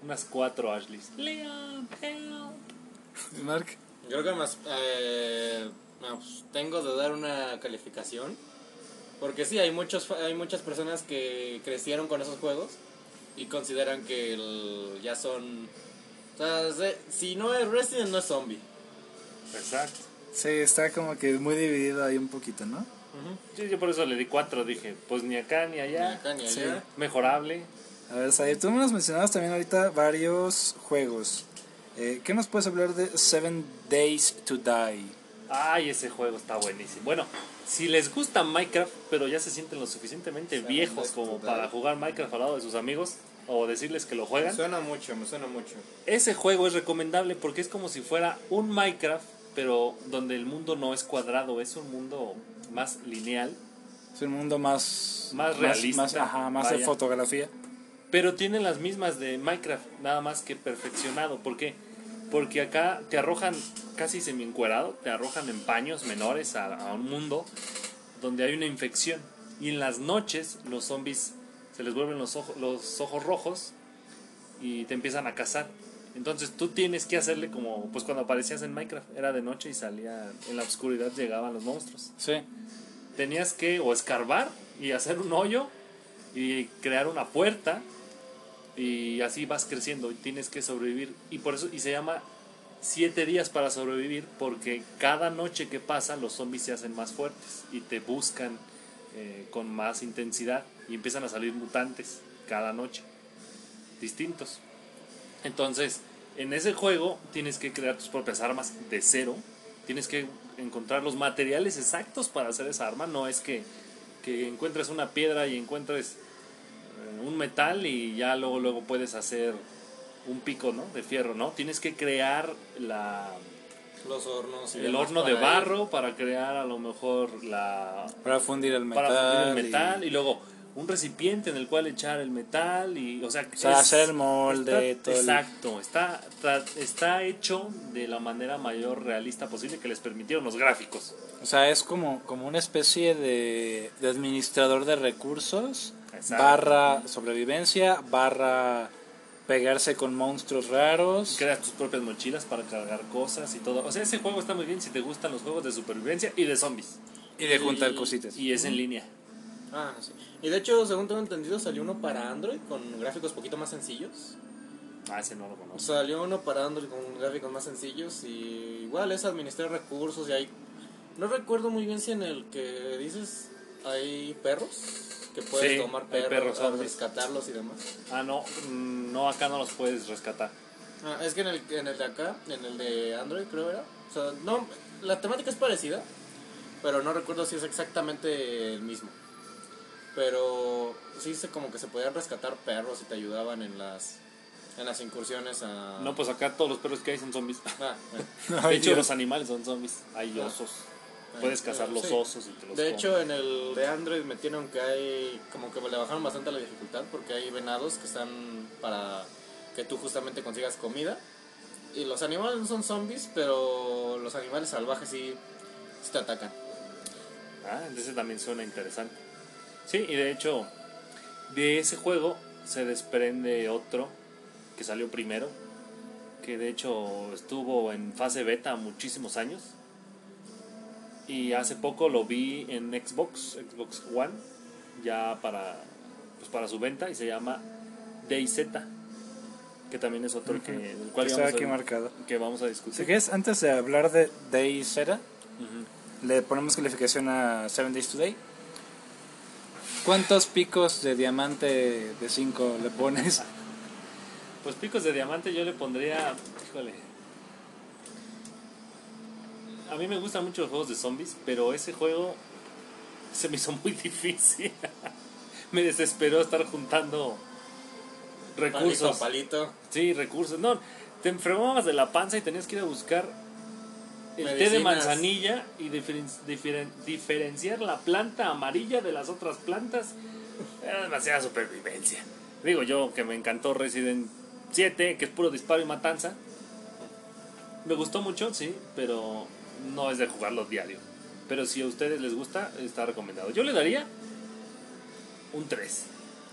unas 4 Ashleys. Leon, help. Mark. Creo que más eh, me abstengo de dar una calificación. Porque sí, hay, muchos, fa- hay muchas personas que crecieron con esos juegos y consideran que el- ya son... O sea, se- si no es Resident, no es zombie. Exacto. Sí, está como que muy dividido ahí un poquito, ¿no? Yo, yo por eso le di 4. Dije, pues ni acá ni Ni allá. acá ni Sí. allá. Mejorable. A ver, Said, tú nos mencionabas también ahorita varios juegos. Eh, ¿Qué nos puedes hablar de Seven Days to Die? Ay, ese juego está buenísimo. Bueno, si les gusta Minecraft, pero ya se sienten lo suficientemente Seven viejos Days como para jugar Minecraft al lado de sus amigos o decirles que lo juegan, Me suena mucho, me suena mucho. ese juego es recomendable porque es como si fuera un Minecraft, pero donde el mundo no es cuadrado, es un mundo más lineal, Es un mundo más... Más realista, Más, ajá, más de fotografía. pero tiene las mismas de Minecraft, nada más que perfeccionado. ¿Por qué? Porque acá te arrojan casi semi-encuerado, te arrojan en paños menores a, a un mundo donde hay una infección. Y en las noches los zombies se les vuelven los ojos, los ojos rojos y te empiezan a cazar. Entonces tú tienes que hacerle como pues cuando aparecías en Minecraft, era de noche y salía en la oscuridad llegaban los monstruos. Sí. Tenías que o escarbar y hacer un hoyo y crear una puerta y así vas creciendo y tienes que sobrevivir y por eso y se llama siete días para sobrevivir porque cada noche que pasa los zombies se hacen más fuertes y te buscan eh, con más intensidad y empiezan a salir mutantes cada noche distintos entonces en ese juego tienes que crear tus propias armas de cero tienes que encontrar los materiales exactos para hacer esa arma no es que, que encuentres una piedra y encuentres eh, un metal y ya luego luego puedes hacer un pico ¿no? de fierro no tienes que crear la Los hornos. y el horno de barro para crear a lo mejor la Para fundir el metal. para fundir el y- metal y, luego un recipiente en el cual echar el metal y o sea, O sea, hacer el molde, está- todo el- exacto está, está está hecho de la manera mayor realista posible que les permitieron los gráficos O sea, es como, como una especie de, de administrador de recursos, Exacto. barra sobrevivencia, barra pegarse con monstruos raros. creas tus propias mochilas para cargar cosas y todo o sea ese juego está muy bien si te gustan los juegos de supervivencia y de zombies Y de juntar Y- cositas. y es en línea Ah, sí. Y de hecho, según tengo entendido, salió uno para Android con gráficos poquito más sencillos. ah ese no lo conozco Salió uno para Android con gráficos más sencillos y igual es administrar recursos y hay... No recuerdo muy bien si en el que dices hay perros, que puedes Sí, tomar perros, perros rescatarlos y demás. ah no mm, no acá no los puedes rescatar Ah, es que en el, en el de acá, en el de Android creo era. O sea, no, la temática es parecida, pero no recuerdo si es exactamente el mismo. Pero sí se como que se podían rescatar perros y te ayudaban en las En las incursiones a... No, pues acá todos los perros que hay son zombies. Ah, [laughs] bueno. De hecho, los animales son zombies. Hay Ah. osos. Puedes cazar los Sí. osos y te los De comes. hecho, en el de Android metieron que hay, como que le bajaron bastante la dificultad porque hay venados que están para que tú justamente consigas comida. Y los animales no son zombies, pero los animales salvajes sí, sí te atacan. Ah, ese también suena interesante. Sí, y de hecho, de ese juego se desprende otro que salió primero, que de hecho estuvo en fase beta muchísimos años. Y hace poco lo vi en Xbox, Xbox One, ya para, pues para su venta, y se llama DayZ, que también es otro que, del cual Está vamos aquí a, marcado. que vamos a Si discutir. quieres, antes de hablar de Day Zeta, Ujú. le ponemos calificación a 7 Days Today. ¿Cuántos picos de diamante de 5 le pones? Pues picos de diamante yo le pondría, híjole. A mí me gustan mucho los juegos de zombies, pero ese juego se me hizo [laughs] muy difícil. me desesperó estar juntando Palito a recursos. palito. Sí, recursos. No, te enfermabas de la panza y tenías que ir a buscar el té de manzanilla y diferen- diferen- diferenciar la planta amarilla de las otras plantas. Era demasiada supervivencia. Digo yo que me encantó Resident 7, que es puro disparo y matanza. Me gustó mucho, sí, pero no es de jugarlo diario. Pero si a ustedes les gusta, está recomendado. Yo le daría un 3.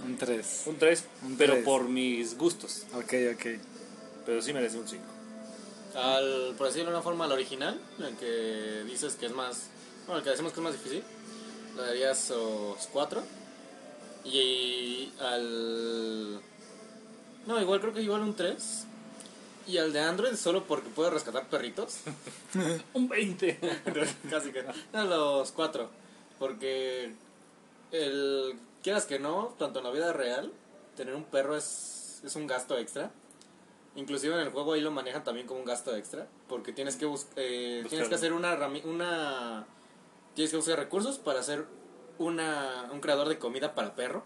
Un 3. Un 3, Un pero tres. por mis gustos. Ok, ok. Pero sí merece un 5. Al, por decirlo de una forma, al original, el que dices que es más. Bueno, el que decimos que es más difícil, le darías 4. Y al. No, igual creo que igual un 3. Y al de Android solo porque puede rescatar perritos. [laughs] Un 20. Casi que. No, los 4. Porque. El. Quieras que no, tanto en la vida real, tener un perro es, es un gasto extra. Inclusive en el juego ahí lo manejan también como un gasto extra. Porque tienes que, bus- eh, Buscar- tienes que hacer una, una... Tienes que buscar recursos para hacer una, un creador de comida para perro.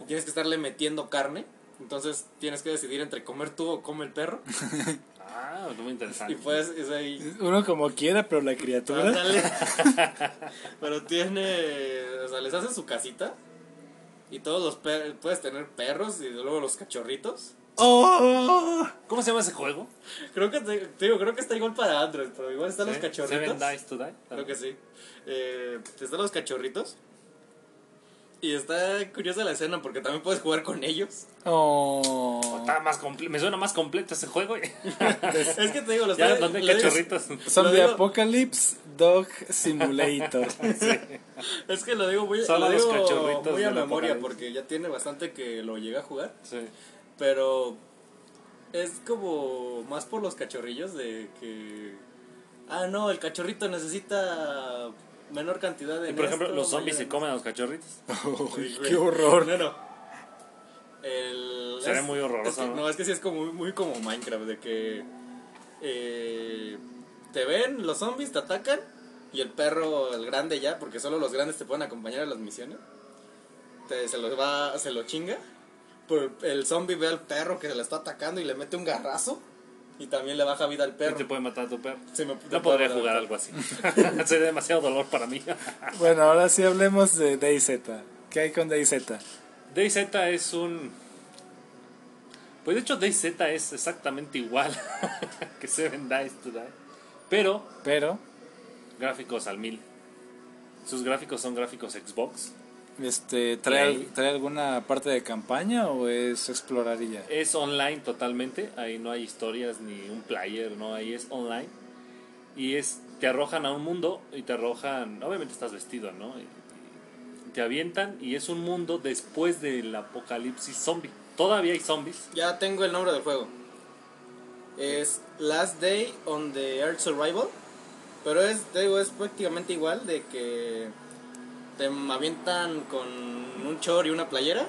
Y tienes que estarle metiendo carne. Entonces tienes que decidir entre comer tú o come el perro. [laughs] Ah, muy interesante. Y pues es ahí... Uno como quiera, pero la criatura. [laughs] Pero tiene. O sea, les hacen su casita. Y todos los per- puedes tener perros y luego los cachorritos. ¡Oh! ¿Cómo se llama ese juego? Creo que te, te digo, creo que está igual para Android, pero igual están los cachorritos. Seven Dies to Die. Creo que sí. Eh, están los cachorritos. Y está curiosa la escena porque también puedes jugar con ellos. Oh. Está más comple- me suena más completo ese juego. [laughs] es que te digo, los ya, ¿dónde lo cachorritos? Lo digo- Apocalypse Dog Simulator. [laughs] Es que lo digo muy, Solo lo los digo cachorritos muy a memoria porque ya tiene bastante que lo llegué a jugar. Sí. Pero es como más por los cachorrillos de que... Ah, no, el cachorrito necesita menor cantidad de... Y por ejemplo, esto, los zombies se en comen a los cachorritos. [laughs] Uy. ¡Qué horror! No, no. El, Se ve es- muy horroroso, es que- ¿no? ¿no? es que sí es como muy, muy como Minecraft, de que eh, te ven, los zombies te atacan y el perro, el grande ya, porque solo los grandes te pueden acompañar a las misiones, te- se, lo va, se lo chinga. El zombie ve al perro que se le está atacando y le mete un garrazo y también le baja vida al Y perro. te puede matar a tu perro. Me- No podría jugar algo así. [laughs] Sería demasiado dolor para mí. [laughs] Bueno, ahora sí hablemos de DayZ. ¿Qué hay con DayZ? DayZ es un. Pues de hecho, DayZ es exactamente igual [laughs] que Seven Dies to Die. Pero Pero, gráficos al mil. Sus gráficos son gráficos Xbox. Este, ¿trae. ¿trae alguna parte de campaña o es exploraría? Es online totalmente. Ahí no hay historias ni un player, no, ahí es online. Y es. Te arrojan a un mundo y te arrojan. Obviamente estás vestido, ¿no? Y- y te avientan y es un mundo después del apocalipsis zombie. Todavía hay zombies. Ya tengo el nombre del juego. Es Last Day on the Earth Survival. Pero es, te digo, es prácticamente igual de que te avientan con un chor y una playera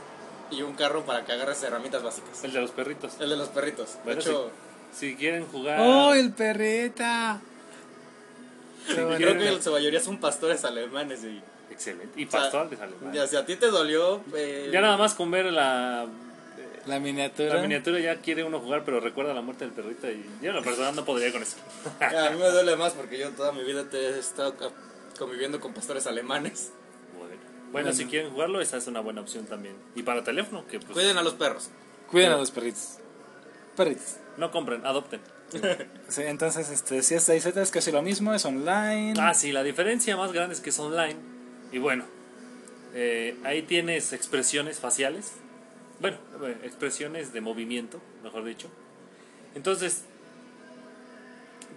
y un carro para que agarres herramientas básicas. El de los perritos. El de los perritos. De hecho, Si quieren jugar. ¡Oh, el perreta! Creo que su mayoría son pastores alemanes. Y, Excelente. Y o sea, pastor de alemanes. ya, si a ti te dolió, eh, Ya nada más con ver la. La miniatura. La miniatura ya quiere uno jugar, pero recuerda la muerte del perrito y yo en lo personal no podría con eso. A mí me [laughs] duele más porque yo toda mi vida te he estado conviviendo con pastores alemanes. Bueno, bueno, si quieren jugarlo, esa es una buena opción también. Y para teléfono, que pues Cuiden a los perros. Cuiden a los perritos. Perritos. no compren, adopten. [laughs] Sí, entonces, este, si es DayZ es casi lo mismo, es online. Ah, sí, la diferencia más grande es que es online. Y bueno, eh, ahí tienes expresiones faciales. Bueno, eh, expresiones de movimiento, mejor dicho. Entonces,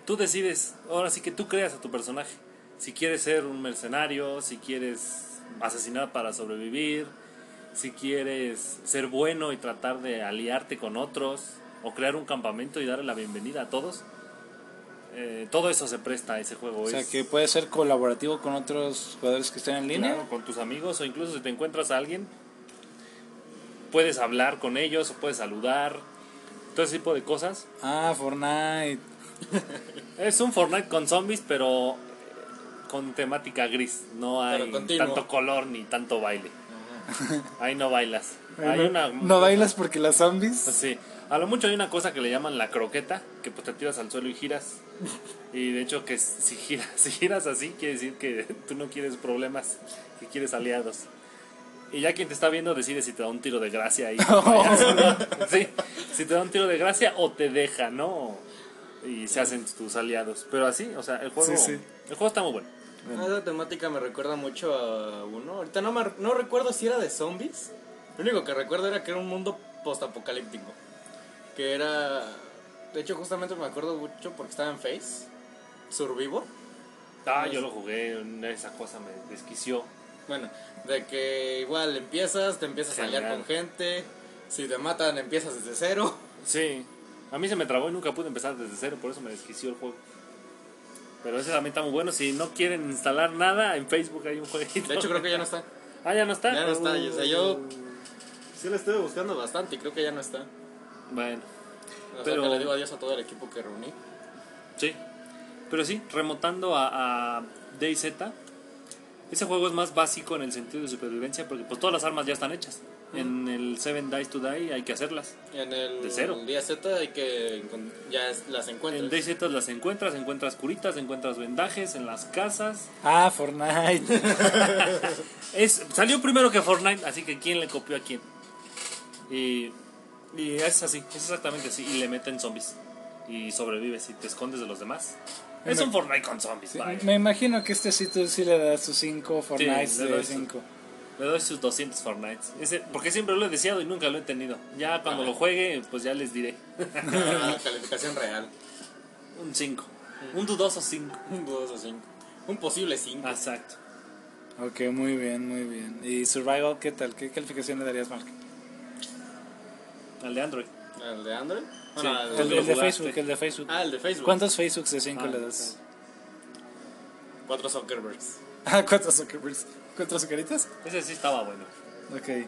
tú decides, ahora sí que tú creas a tu personaje. Si quieres ser un mercenario, si quieres asesinar para sobrevivir, si quieres ser bueno y tratar de aliarte con otros, o crear un campamento y darle la bienvenida a todos. Eh, todo eso se presta a ese juego. o sea, es- que puede ser colaborativo con otros jugadores que estén en línea. Claro, con tus amigos o incluso si te encuentras a alguien, puedes hablar con ellos o puedes saludar, todo ese tipo de cosas. Ah, Fortnite. Es un Fortnite con zombies, pero con temática gris. No hay tanto color ni tanto baile. Ahí no bailas. Hay no, una, no bailas porque las zombies. Sí, a lo mucho hay una cosa que le llaman la croqueta, que pues te tiras al suelo y giras. Y de hecho que si giras, [laughs] si giras así quiere decir que tú no quieres problemas, que quieres aliados. Y ya quien te está viendo decide si te da un tiro de gracia ahí. [laughs] [laughs] sí, si te da un tiro de gracia o te deja, ¿no? Y se hacen tus aliados. Pero así, o sea, el juego, Sí, sí. El juego está muy bueno. Esa temática me recuerda mucho a uno. Ahorita no, me- no recuerdo si era de zombies. Lo único que recuerdo era que era un mundo postapocalíptico. Que era. De hecho, justamente me acuerdo mucho porque estaba en Face. Survivor. Ah, yo lo jugué, esa cosa me desquició. Bueno, de que igual empiezas, te empiezas a Genial. con gente. Si te matan, empiezas desde cero. Sí, a mí se me trabó y nunca pude empezar desde cero, por eso me desquició el juego. Pero ese también está muy bueno. Si no quieren instalar nada, en Facebook hay un jueguito. De hecho, creo que ya no está. [laughs] Ah, ya no está. Ya no está. Uh. O sea, yo sí lo estuve buscando bastante y creo que ya no está. Bueno, O sea, Pero- que le digo adiós a todo el equipo que reuní. sí. Pero sí, remontando a, a DayZ, ese juego es más básico en el sentido de supervivencia porque pues todas las armas ya están hechas. En el Seven Dice to Die hay que hacerlas. En el De cero. día Z hay que ya las En encuentras. DayZ las encuentras, encuentras curitas, encuentras vendajes en las casas. Ah, Fortnite. [laughs] Es, salió primero que Fortnite, así que ¿quién le copió a quién? Y, y es así, es exactamente así. Y le meten zombies. Y sobrevives y te escondes de los demás. Es Me- un Fortnite con zombies, Sí, me imagino que este sitio sí le da sus 5 Fortnite doy de su- 5. Le doy sus 200 Fortnites. Ese, porque siempre lo he deseado y nunca lo he tenido. Ya cuando lo juegue, pues ya les diré. Ah, [laughs] calificación real. Un 5. Un dudoso 5. Un 2 o 5. Un posible 5. Exacto. Ok, muy bien, muy bien. ¿Y Survival qué tal? ¿Qué calificación le darías, Mark? Al de Android. ¿El de Android? Sí. Bueno, El, el- ¿Dónde el lo de? Facebook, el de Facebook. Ah, el de Facebook. ¿Cuántos Facebooks de 5 Ah, le das? Cuatro Zuckerbergs. Ah, ¿cuántos Zuckerbergs? ¿Cuántos Zuckeritas? Ese sí estaba bueno. Ok.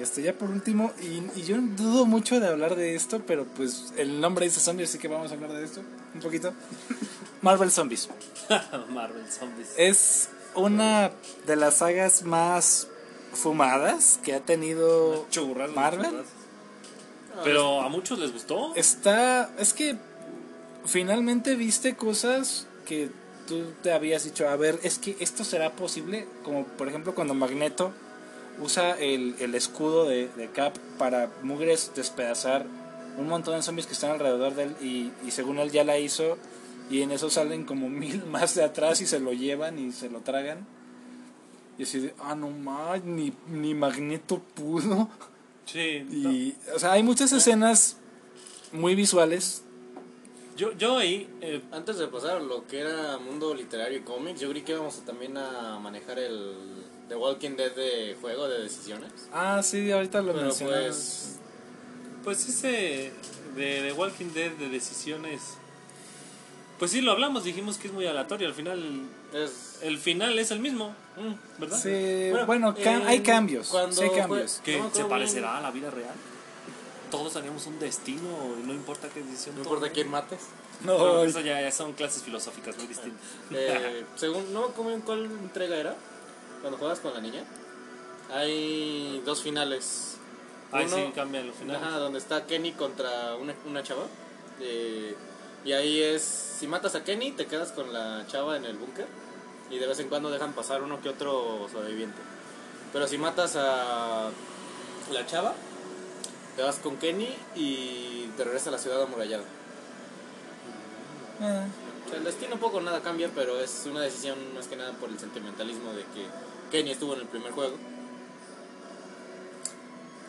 Este, ya por último, y, y yo dudo mucho de hablar de esto, pero pues el nombre dice zombies, así que vamos a hablar de esto un poquito. [laughs] Marvel Zombies. [laughs] Marvel Zombies. Es una de las sagas más fumadas que ha tenido Churras, Marvel. churras. Pero a muchos les gustó. Está, es que finalmente viste cosas que tú te habías dicho, a ver, es que esto será posible, como por ejemplo cuando Magneto usa el, el escudo de, de Cap para mugres despedazar un montón de zombies que están alrededor de él y, y según él ya la hizo y en eso salen como [laughs] mil más de atrás y se lo llevan y se lo tragan. Y así de, ah, no más, ni, ni Magneto pudo. Sí. Y, o sea, hay muchas escenas muy visuales. Yo, yo ahí. eh, Antes de pasar a lo que era mundo literario y cómics, yo creí que íbamos a también a manejar el The Walking Dead de juego de decisiones. Ah, sí, ahorita lo Pero mencionamos. pues, pues ese de, de Walking Dead de decisiones. Pues sí, lo hablamos, dijimos que es muy aleatorio. Al final, es... el final es el mismo, ¿verdad? Sí, bueno, cam- hay cambios. cuando sí hay cambios. Que se parecerá a la vida real. Todos teníamos un destino, y no importa qué decisión No importa quién mates. No, No, eso ya, ya son clases filosóficas muy distintas. Eh, según, no me acuerdo en cuál entrega era, cuando juegas con la niña, hay dos finales. Ahí sí cambian los finales. Ajá, donde está Kenny contra una, una chava. eh, y ahí es, si matas a Kenny, te quedas con la chava en el búnker. Y de vez en cuando dejan pasar uno que otro sobreviviente. Pero si matas a la chava, te vas con Kenny y te regresas a la ciudad amurallada. Ah, O sea, el destino poco nada cambia, pero es una decisión más que nada por el sentimentalismo de que Kenny estuvo en el primer juego.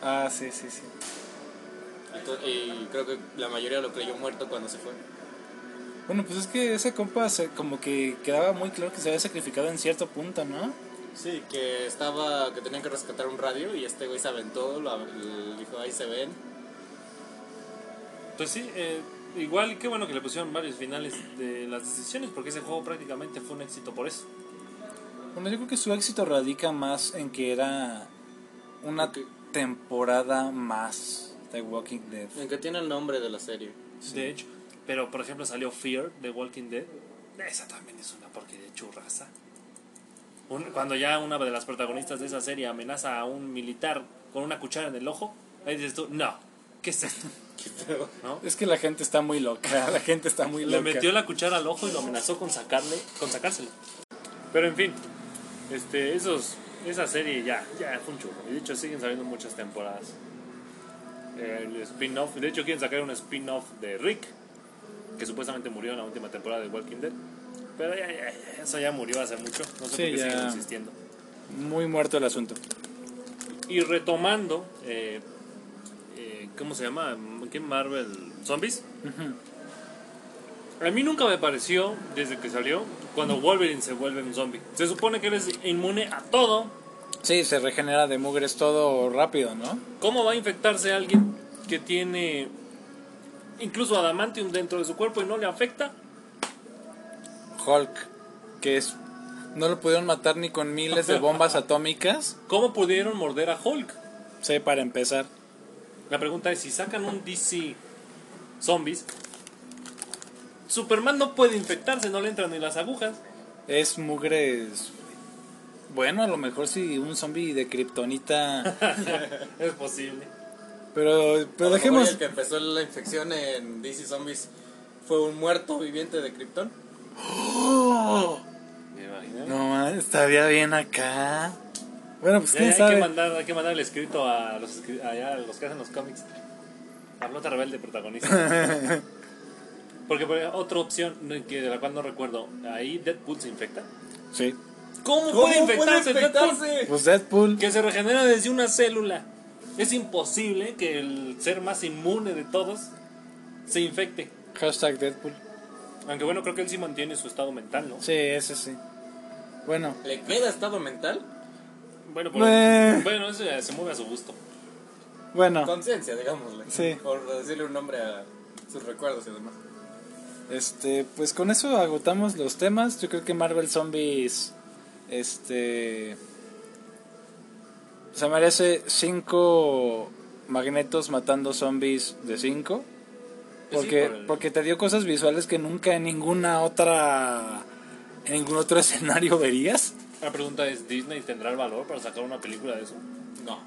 ah, sí, sí, sí. Y creo que la mayoría lo creyó muerto cuando se fue. Bueno, pues es que ese compa se, como que quedaba muy claro que se había sacrificado en cierto punto, ¿no? Sí, que estaba, que tenían que rescatar un radio y este güey se aventó, lo, lo dijo ahí se ven. Pues sí, eh, igual qué bueno que le pusieron varios finales de las decisiones, porque ese juego prácticamente fue un éxito por eso. Bueno, yo creo que su éxito radica más en que era una Ok. temporada más de Walking Dead. En que tiene el nombre de la serie. De hecho, pero por ejemplo salió Fear de Walking Dead. Esa también es una porquería churraza. Un- cuando ya una de las protagonistas de esa serie amenaza a un militar con una cuchara en el ojo, ahí dices tú, no, ¿qué es esto? [laughs] ¿No? Es que la gente está muy loca, [laughs] la gente está muy Le loca. metió la cuchara al ojo y lo amenazó con sacarle, con sacárselo. Pero en fin, este, esos, esa serie ya, ya fue un churro. Y de hecho siguen saliendo muchas temporadas. El spin-off, de hecho quieren sacar un spin-off de Rick, que supuestamente murió en la última temporada de Walking Dead. Pero ya, eso ya murió hace mucho, no sé Sí, por qué ya. siguen insistiendo. Muy muerto el asunto. Y retomando, eh, eh, ¿cómo se llama? ¿Qué Marvel? ¿Zombies? A mí nunca me pareció, desde que salió, cuando Wolverine se vuelve un zombie. Se supone que eres inmune a todo. Sí, se regenera de mugres todo rápido, ¿no? ¿Cómo va a infectarse alguien que tiene incluso adamantium dentro de su cuerpo y no le afecta? Hulk, que es... No lo pudieron matar ni con miles de bombas atómicas. [laughs] ¿Cómo pudieron morder a Hulk? Sí, para empezar. La pregunta es, si sacan un DC Zombies, Superman no puede infectarse, no le entran ni las agujas. Es mugres... Bueno, a lo mejor si un zombie de kriptonita... [laughs] es posible. Pero, pero dejemos... El que empezó la infección en DC Zombies fue un muerto viviente de Krypton. ¿Me imaginas? No, man, estaría bien acá. Bueno, pues Ya, quién hay, que sabe. mandar, hay que mandar el escrito a los, allá, a los que hacen los cómics. La flota rebelde protagonista. [laughs] Porque por ejemplo, otra opción que de la cual no recuerdo, ahí Deadpool se infecta. Sí. ¿Cómo, ¿Cómo puede infectarse, puede Deadpool? infectarse? Pues Deadpool. Que se regenera desde una célula. Es imposible que el ser más inmune de todos se infecte. Hashtag Deadpool. Aunque bueno, creo que él sí mantiene su estado mental, ¿no? Sí, ese sí. Bueno. ¿Le queda estado mental? Bueno, pero, eh. bueno, eso ya se mueve a su gusto. Bueno. Conciencia, digámosle. Sí. Por decirle un nombre a sus recuerdos y demás. Este, pues con eso agotamos los temas. Yo creo que Marvel Zombies este se merece cinco magnetos matando zombies de cinco porque, sí, por el... porque te dio cosas visuales que nunca en ninguna otra. en ningún otro [laughs] escenario verías. La pregunta es: ¿Disney tendrá el valor para sacar una película de eso? No.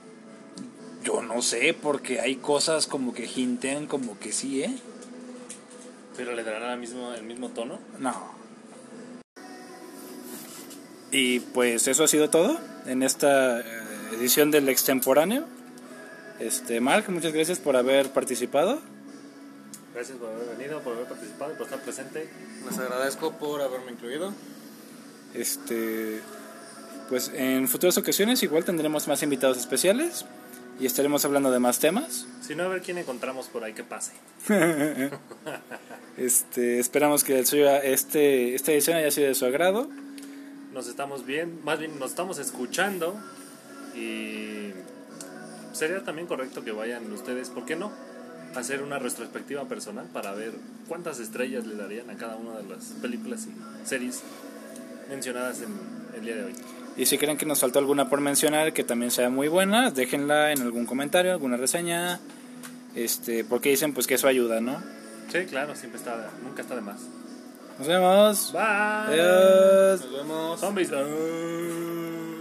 Yo no sé, porque hay cosas como que hintean como que sí, ¿eh? ¿Pero le darán el mismo, el mismo tono? No. Y pues eso ha sido todo en esta eh, edición del extemporáneo. Este, Mark, muchas gracias por haber participado. Gracias por haber venido, por haber participado y por estar presente. Les agradezco por haberme incluido. Este, pues en futuras ocasiones igual tendremos más invitados especiales y estaremos hablando de más temas. Si no, a ver quién encontramos por ahí que pase. [laughs] Este, esperamos que el suyo, este, esta edición haya sido de su agrado. Nos estamos bien, más bien nos estamos escuchando y sería también correcto que vayan ustedes, ¿por qué no? Hacer una retrospectiva personal para ver cuántas estrellas le darían a cada una de las películas y series mencionadas en el día de hoy. Y si creen que nos faltó alguna por mencionar que también sea muy buena, déjenla en algún comentario, alguna reseña, este, porque dicen pues que eso ayuda, ¿no? Sí, claro, siempre está, nunca está de más. Nos vemos. Bye. Adiós. Nos vemos. Zombies.